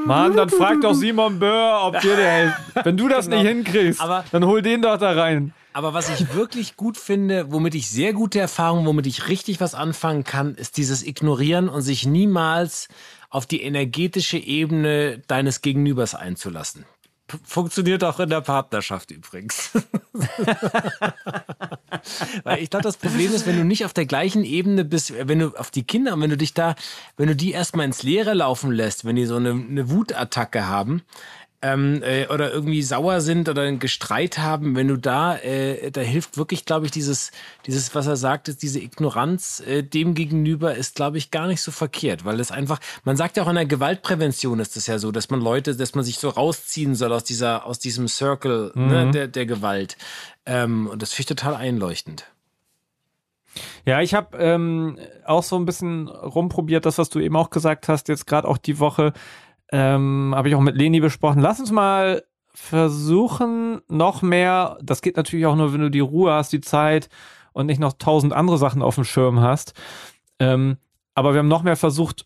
Mann, dann frag doch Simon Böhr, ob dir der hilft. Wenn du das genau. nicht hinkriegst, aber, dann hol den doch da rein. Aber was ich wirklich gut finde, womit ich sehr gute Erfahrungen, womit ich richtig was anfangen kann, ist dieses Ignorieren und sich niemals auf die energetische Ebene deines Gegenübers einzulassen. P funktioniert auch in der Partnerschaft übrigens. Weil ich glaube, das Problem ist, wenn du nicht auf der gleichen Ebene bist, wenn du auf die Kinder, wenn du dich da, wenn du die erstmal ins Leere laufen lässt, wenn die so eine, eine Wutattacke haben, ähm, äh, oder irgendwie sauer sind oder ein Gestreit haben, wenn du da, äh, da hilft wirklich, glaube ich, dieses, dieses, was er sagt, ist diese Ignoranz äh, dem gegenüber ist, glaube ich, gar nicht so verkehrt, weil es einfach, man sagt ja auch in der Gewaltprävention ist es ja so, dass man Leute, dass man sich so rausziehen soll aus dieser, aus diesem Circle ne, mhm. ne, der, der Gewalt. Ähm, und das finde ich total einleuchtend. Ja, ich habe ähm, auch so ein bisschen rumprobiert, das, was du eben auch gesagt hast, jetzt gerade auch die Woche ähm, habe ich auch mit Leni besprochen. Lass uns mal versuchen, noch mehr, das geht natürlich auch nur, wenn du die Ruhe hast, die Zeit und nicht noch tausend andere Sachen auf dem Schirm hast. Ähm, aber wir haben noch mehr versucht,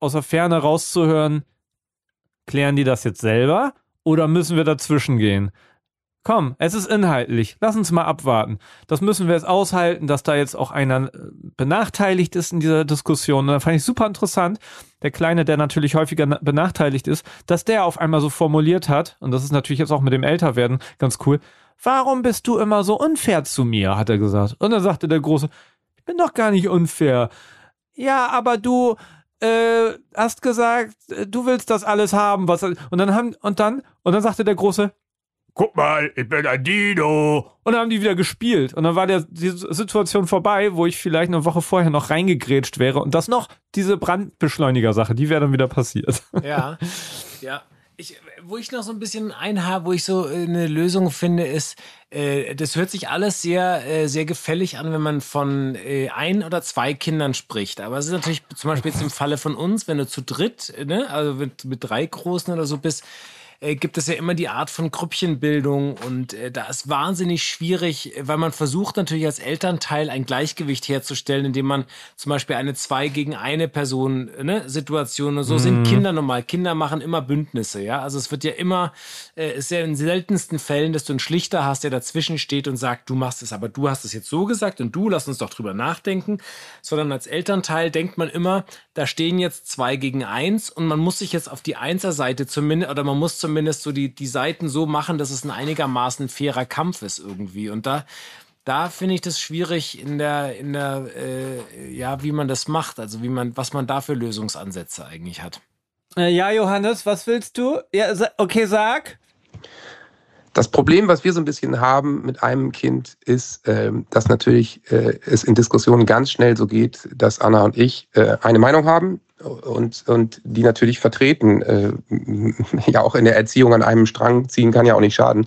aus der Ferne rauszuhören, klären die das jetzt selber oder müssen wir dazwischen gehen? Komm, es ist inhaltlich. Lass uns mal abwarten. Das müssen wir jetzt aushalten, dass da jetzt auch einer äh, benachteiligt ist in dieser Diskussion. Und da fand ich super interessant. Der Kleine, der natürlich häufiger benachteiligt ist, dass der auf einmal so formuliert hat, und das ist natürlich jetzt auch mit dem Älterwerden ganz cool. Warum bist du immer so unfair zu mir? hat er gesagt. Und dann sagte der Große, ich bin doch gar nicht unfair. Ja, aber du, äh, hast gesagt, äh, du willst das alles haben, was und dann haben und dann und dann sagte der große, guck mal, ich bin ein Dino. Und dann haben die wieder gespielt. Und dann war der, die Situation vorbei, wo ich vielleicht eine Woche vorher noch reingegrätscht wäre und das noch, diese Brandbeschleuniger-Sache, die wäre dann wieder passiert. Ja, ja. Ich, wo ich noch so ein bisschen einhabe, wo ich so äh, eine Lösung finde, ist, äh, das hört sich alles sehr, äh, sehr gefällig an, wenn man von äh, ein oder zwei Kindern spricht. Aber es ist natürlich zum Beispiel jetzt im Falle von uns, wenn du zu dritt, ne, also mit, mit drei Großen oder so bist, äh, gibt es ja immer die Art von Grüppchenbildung und äh, da ist wahnsinnig schwierig, weil man versucht natürlich als Elternteil ein Gleichgewicht herzustellen, indem man zum Beispiel eine zwei gegen eine Person ne, Situation und so mhm. sind Kinder normal. Kinder machen immer Bündnisse, ja. Also es wird ja immer, äh, ist ja in seltensten Fällen, dass du einen Schlichter hast, der dazwischen steht und sagt, du machst es, aber du hast es jetzt so gesagt und du lass uns doch drüber nachdenken, sondern als Elternteil denkt man immer, da stehen jetzt zwei gegen eins und man muss sich jetzt auf die Einserseite zumindest oder man muss zumindest so die, die Seiten so machen, dass es ein einigermaßen fairer Kampf ist irgendwie. Und da, da finde ich das schwierig in der, in der, äh, ja, wie man das macht, also wie man, was man da für Lösungsansätze eigentlich hat. Äh, ja, Johannes, was willst du? Ja, okay, sag. Das Problem, was wir so ein bisschen haben mit einem Kind, ist, äh, dass natürlich äh, es in Diskussionen ganz schnell so geht, dass Anna und ich äh, eine Meinung haben und, und die natürlich vertreten, äh, ja auch in der Erziehung an einem Strang ziehen kann ja auch nicht schaden.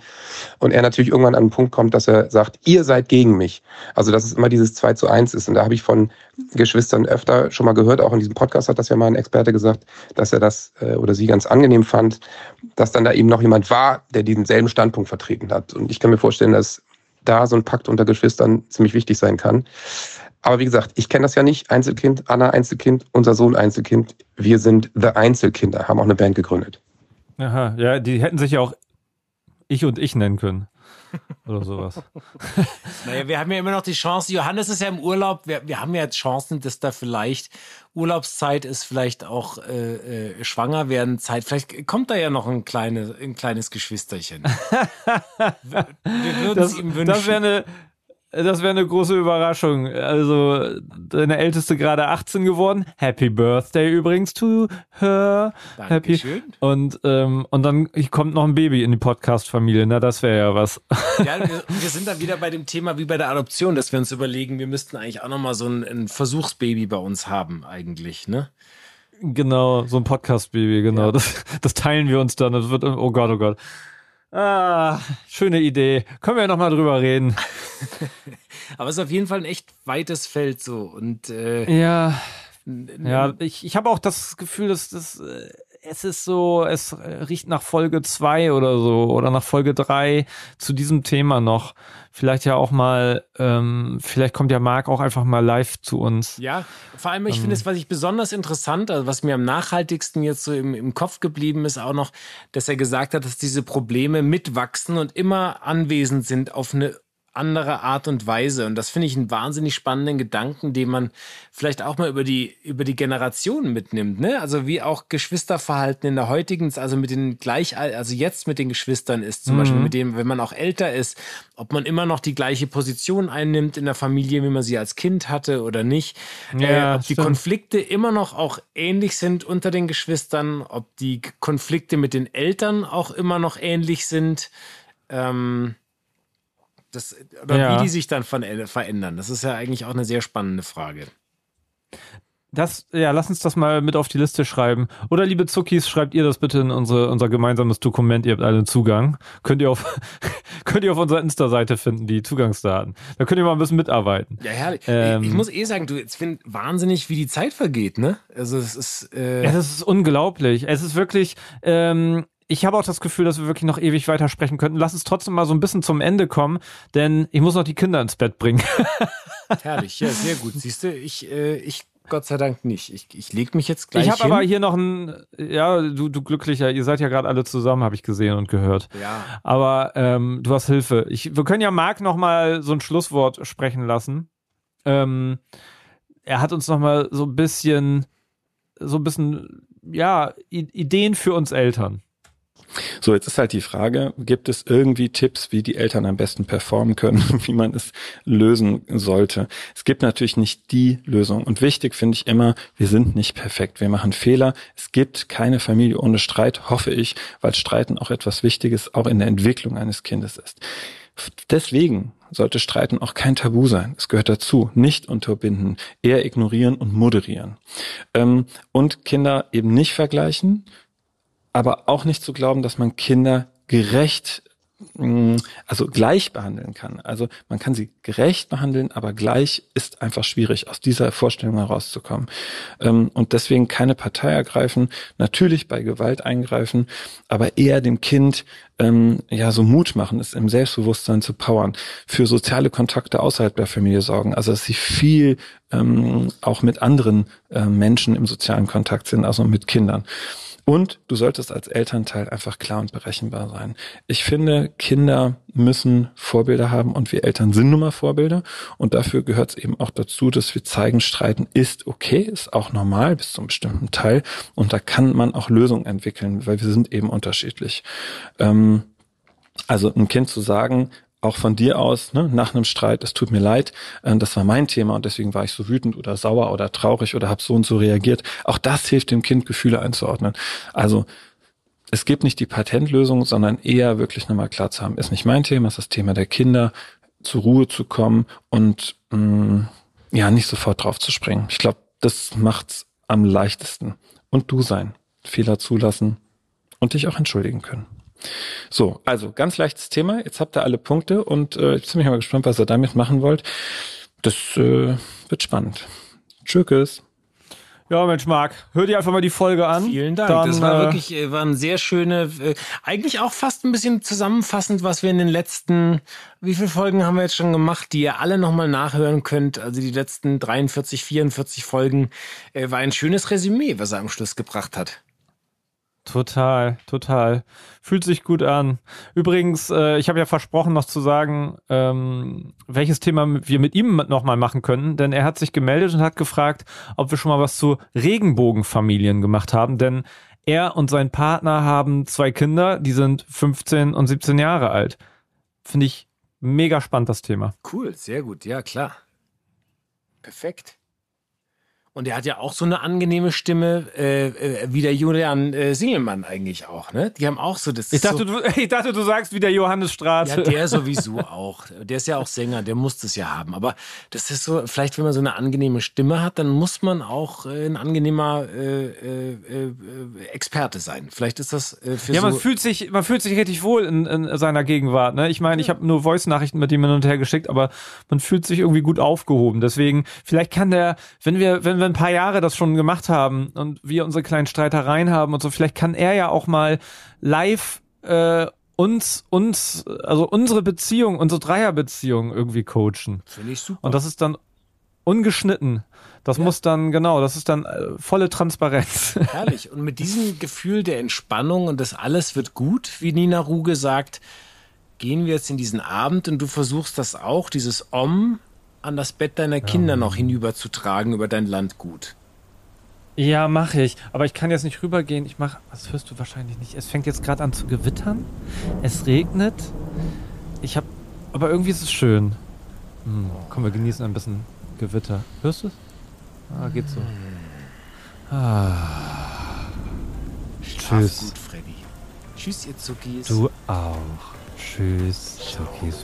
Und er natürlich irgendwann an den Punkt kommt, dass er sagt, ihr seid gegen mich. Also dass es immer dieses 2 zu 1 ist. Und da habe ich von Geschwistern öfter schon mal gehört, auch in diesem Podcast hat das ja mal ein Experte gesagt, dass er das äh, oder sie ganz angenehm fand, dass dann da eben noch jemand war, der diesen selben Standpunkt vertreten hat. Und ich kann mir vorstellen, dass da so ein Pakt unter Geschwistern ziemlich wichtig sein kann. Aber wie gesagt, ich kenne das ja nicht. Einzelkind, Anna Einzelkind, unser Sohn Einzelkind. Wir sind The Einzelkinder, haben auch eine Band gegründet. Aha, ja, die hätten sich ja auch Ich und Ich nennen können. Oder sowas. naja, wir haben ja immer noch die Chance. Johannes ist ja im Urlaub. Wir, wir haben ja jetzt Chancen, dass da vielleicht Urlaubszeit ist, vielleicht auch äh, äh, schwanger werden Zeit. Vielleicht kommt da ja noch ein, kleine, ein kleines Geschwisterchen. wir, wir würden es ihm wünschen. Das wäre eine das wäre eine große Überraschung. Also, deine Älteste gerade 18 geworden. Happy Birthday übrigens to her. Dankeschön. Happy. Und, ähm, und dann kommt noch ein Baby in die Podcast-Familie. Na, das wäre ja was. Ja, wir, wir, sind dann wieder bei dem Thema wie bei der Adoption, dass wir uns überlegen, wir müssten eigentlich auch nochmal so ein, ein Versuchsbaby bei uns haben, eigentlich, ne? Genau, so ein Podcast-Baby, genau. Ja. Das, das teilen wir uns dann. Das wird, oh Gott, oh Gott. Ah, schöne Idee. Können wir ja nochmal drüber reden. Aber es ist auf jeden Fall ein echt weites Feld so. Und äh, ja, ja, ich, ich habe auch das Gefühl, dass das äh, es ist so, es riecht nach Folge zwei oder so oder nach Folge drei zu diesem Thema noch. Vielleicht ja auch mal, ähm, vielleicht kommt ja Marc auch einfach mal live zu uns. Ja, vor allem, ich ähm, finde es, was ich besonders interessant, also was mir am nachhaltigsten jetzt so im, im Kopf geblieben ist, auch noch, dass er gesagt hat, dass diese Probleme mitwachsen und immer anwesend sind auf eine andere Art und Weise. Und das finde ich einen wahnsinnig spannenden Gedanken, den man vielleicht auch mal über die, über die Generationen mitnimmt. Ne? Also wie auch Geschwisterverhalten in der heutigen, also mit den gleich, also jetzt mit den Geschwistern ist, zum mhm. Beispiel mit dem, wenn man auch älter ist, ob man immer noch die gleiche Position einnimmt in der Familie, wie man sie als Kind hatte oder nicht. Ja, äh, ob stimmt. die Konflikte immer noch auch ähnlich sind unter den Geschwistern, ob die Konflikte mit den Eltern auch immer noch ähnlich sind. Ähm, das, oder ja. wie die sich dann von, verändern. Das ist ja eigentlich auch eine sehr spannende Frage. Das, ja, lass uns das mal mit auf die Liste schreiben. Oder liebe Zuckis, schreibt ihr das bitte in unsere, unser gemeinsames Dokument. Ihr habt alle Zugang. Könnt ihr auf, könnt ihr auf unserer Insta-Seite finden, die Zugangsdaten. Da könnt ihr mal ein bisschen mitarbeiten. Ja, herrlich. Ähm, ich muss eh sagen, du, ich finde wahnsinnig, wie die Zeit vergeht, ne? Also, es ist, äh ja, das ist unglaublich. Es ist wirklich, ähm, ich habe auch das Gefühl, dass wir wirklich noch ewig weitersprechen könnten. Lass uns trotzdem mal so ein bisschen zum Ende kommen, denn ich muss noch die Kinder ins Bett bringen. Herrlich, ja, sehr gut. Siehst du, ich, äh, ich Gott sei Dank nicht. Ich, ich leg mich jetzt gleich. Ich habe aber hier noch ein, ja, du, du glücklicher, ihr seid ja gerade alle zusammen, habe ich gesehen und gehört. Ja. Aber ähm, du hast Hilfe. Ich, wir können ja Marc noch mal so ein Schlusswort sprechen lassen. Ähm, er hat uns noch mal so ein bisschen, so ein bisschen, ja, Ideen für uns Eltern. So, jetzt ist halt die Frage, gibt es irgendwie Tipps, wie die Eltern am besten performen können, wie man es lösen sollte? Es gibt natürlich nicht die Lösung. Und wichtig finde ich immer, wir sind nicht perfekt. Wir machen Fehler. Es gibt keine Familie ohne Streit, hoffe ich, weil Streiten auch etwas Wichtiges auch in der Entwicklung eines Kindes ist. Deswegen sollte Streiten auch kein Tabu sein. Es gehört dazu. Nicht unterbinden, eher ignorieren und moderieren. Ähm, und Kinder eben nicht vergleichen, aber auch nicht zu glauben, dass man Kinder gerecht mm, also gleich behandeln kann. Also man kann sie gerecht behandeln, aber gleich ist einfach schwierig, aus dieser Vorstellung herauszukommen. Ähm, und deswegen keine Partei ergreifen, natürlich bei Gewalt eingreifen, aber eher dem Kind ähm, ja so Mut machen, es im Selbstbewusstsein zu powern, für soziale Kontakte außerhalb der Familie sorgen, also dass sie viel ähm, auch mit anderen äh, Menschen im sozialen Kontakt sind, also mit Kindern. Und du solltest als Elternteil einfach klar und berechenbar sein. Ich finde, Kinder müssen Vorbilder haben und wir Eltern sind nun mal Vorbilder. Und dafür gehört es eben auch dazu, dass wir zeigen, streiten ist okay, ist auch normal bis zu einem bestimmten Teil. Und da kann man auch Lösungen entwickeln, weil wir sind eben unterschiedlich. Ähm, also ein Kind zu sagen, auch von dir aus, ne, nach einem Streit, es tut mir leid, äh, das war mein Thema und deswegen war ich so wütend oder sauer oder traurig oder habe so und so reagiert. Auch das hilft dem Kind, Gefühle einzuordnen. Also es gibt nicht die Patentlösung, sondern eher wirklich nochmal klar zu haben, ist nicht mein Thema, ist das Thema der Kinder, zur Ruhe zu kommen und mh, mm, ja, nicht sofort drauf zu springen. Ich glaube, das macht's am leichtesten. Und du sein, Fehler zulassen und dich auch entschuldigen können. So, also ganz leichtes Thema. Jetzt habt ihr alle Punkte und äh, ich bin mich mal gespannt, was ihr damit machen wollt. Das äh, wird spannend. Tschüss. Ja, Mensch, Marc, hör dir einfach mal die Folge an. Vielen Dank. Dann, das war äh, wirklich, äh, waren sehr schöne, äh, eigentlich auch fast ein bisschen zusammenfassend, was wir in den letzten, wie viele Folgen haben wir jetzt schon gemacht, die ihr alle nochmal nachhören könnt. Also die letzten 43, 44 Folgen äh, war ein schönes Resümee, was er am Schluss gebracht hat. Total, total. Fühlt sich gut an. Übrigens, äh, ich habe ja versprochen, noch zu sagen, ähm, welches Thema wir mit ihm nochmal machen können, denn er hat sich gemeldet und hat gefragt, ob wir schon mal was zu Regenbogenfamilien gemacht haben, denn er und sein Partner haben zwei Kinder, die sind 15 und 17 Jahre alt. Finde ich mega spannend, das Thema. Cool, sehr gut, ja klar. Perfekt. Und er hat ja auch so eine angenehme Stimme, äh, äh, wie der Julian äh, Singelmann eigentlich auch, ne? Die haben auch so das. Ich dachte, so, du, ich dachte, du sagst wie der Johannes Straße. Ja, der sowieso auch. Der ist ja auch Sänger, der muss das ja haben. Aber das ist so, vielleicht wenn man so eine angenehme Stimme hat, dann muss man auch äh, ein angenehmer äh, äh, Experte sein. Vielleicht ist das für Ja, so man fühlt sich, man fühlt sich richtig wohl in, in seiner Gegenwart. Ne? Ich meine, ich habe nur Voice-Nachrichten mit ihm hin und her geschickt, aber man fühlt sich irgendwie gut aufgehoben. Deswegen, vielleicht kann der, wenn wir, wenn wir ein paar Jahre das schon gemacht haben und wir unsere kleinen Streitereien haben und so, vielleicht kann er ja auch mal live äh, uns, uns, also unsere Beziehung, unsere Dreierbeziehung irgendwie coachen. Finde ich super. Und das ist dann ungeschnitten. Das ja. muss dann, genau, das ist dann äh, volle Transparenz. Herrlich. Und mit diesem Gefühl der Entspannung und das alles wird gut, wie Nina Ruge sagt, gehen wir jetzt in diesen Abend und du versuchst das auch, dieses Om an das Bett deiner Kinder ja. noch hinüberzutragen über dein Landgut. Ja, mache ich. Aber ich kann jetzt nicht rübergehen. Ich mache, das hörst du wahrscheinlich nicht. Es fängt jetzt gerade an zu gewittern. Es regnet. Ich habe, aber irgendwie ist es schön. Hm, komm, wir genießen ein bisschen Gewitter. Hörst du es? Ah, geht so. Ah. Schlaf Tschüss. gut, Freddy. Tschüss, ihr Zuckis. Du auch. Tschüss, Zuckis.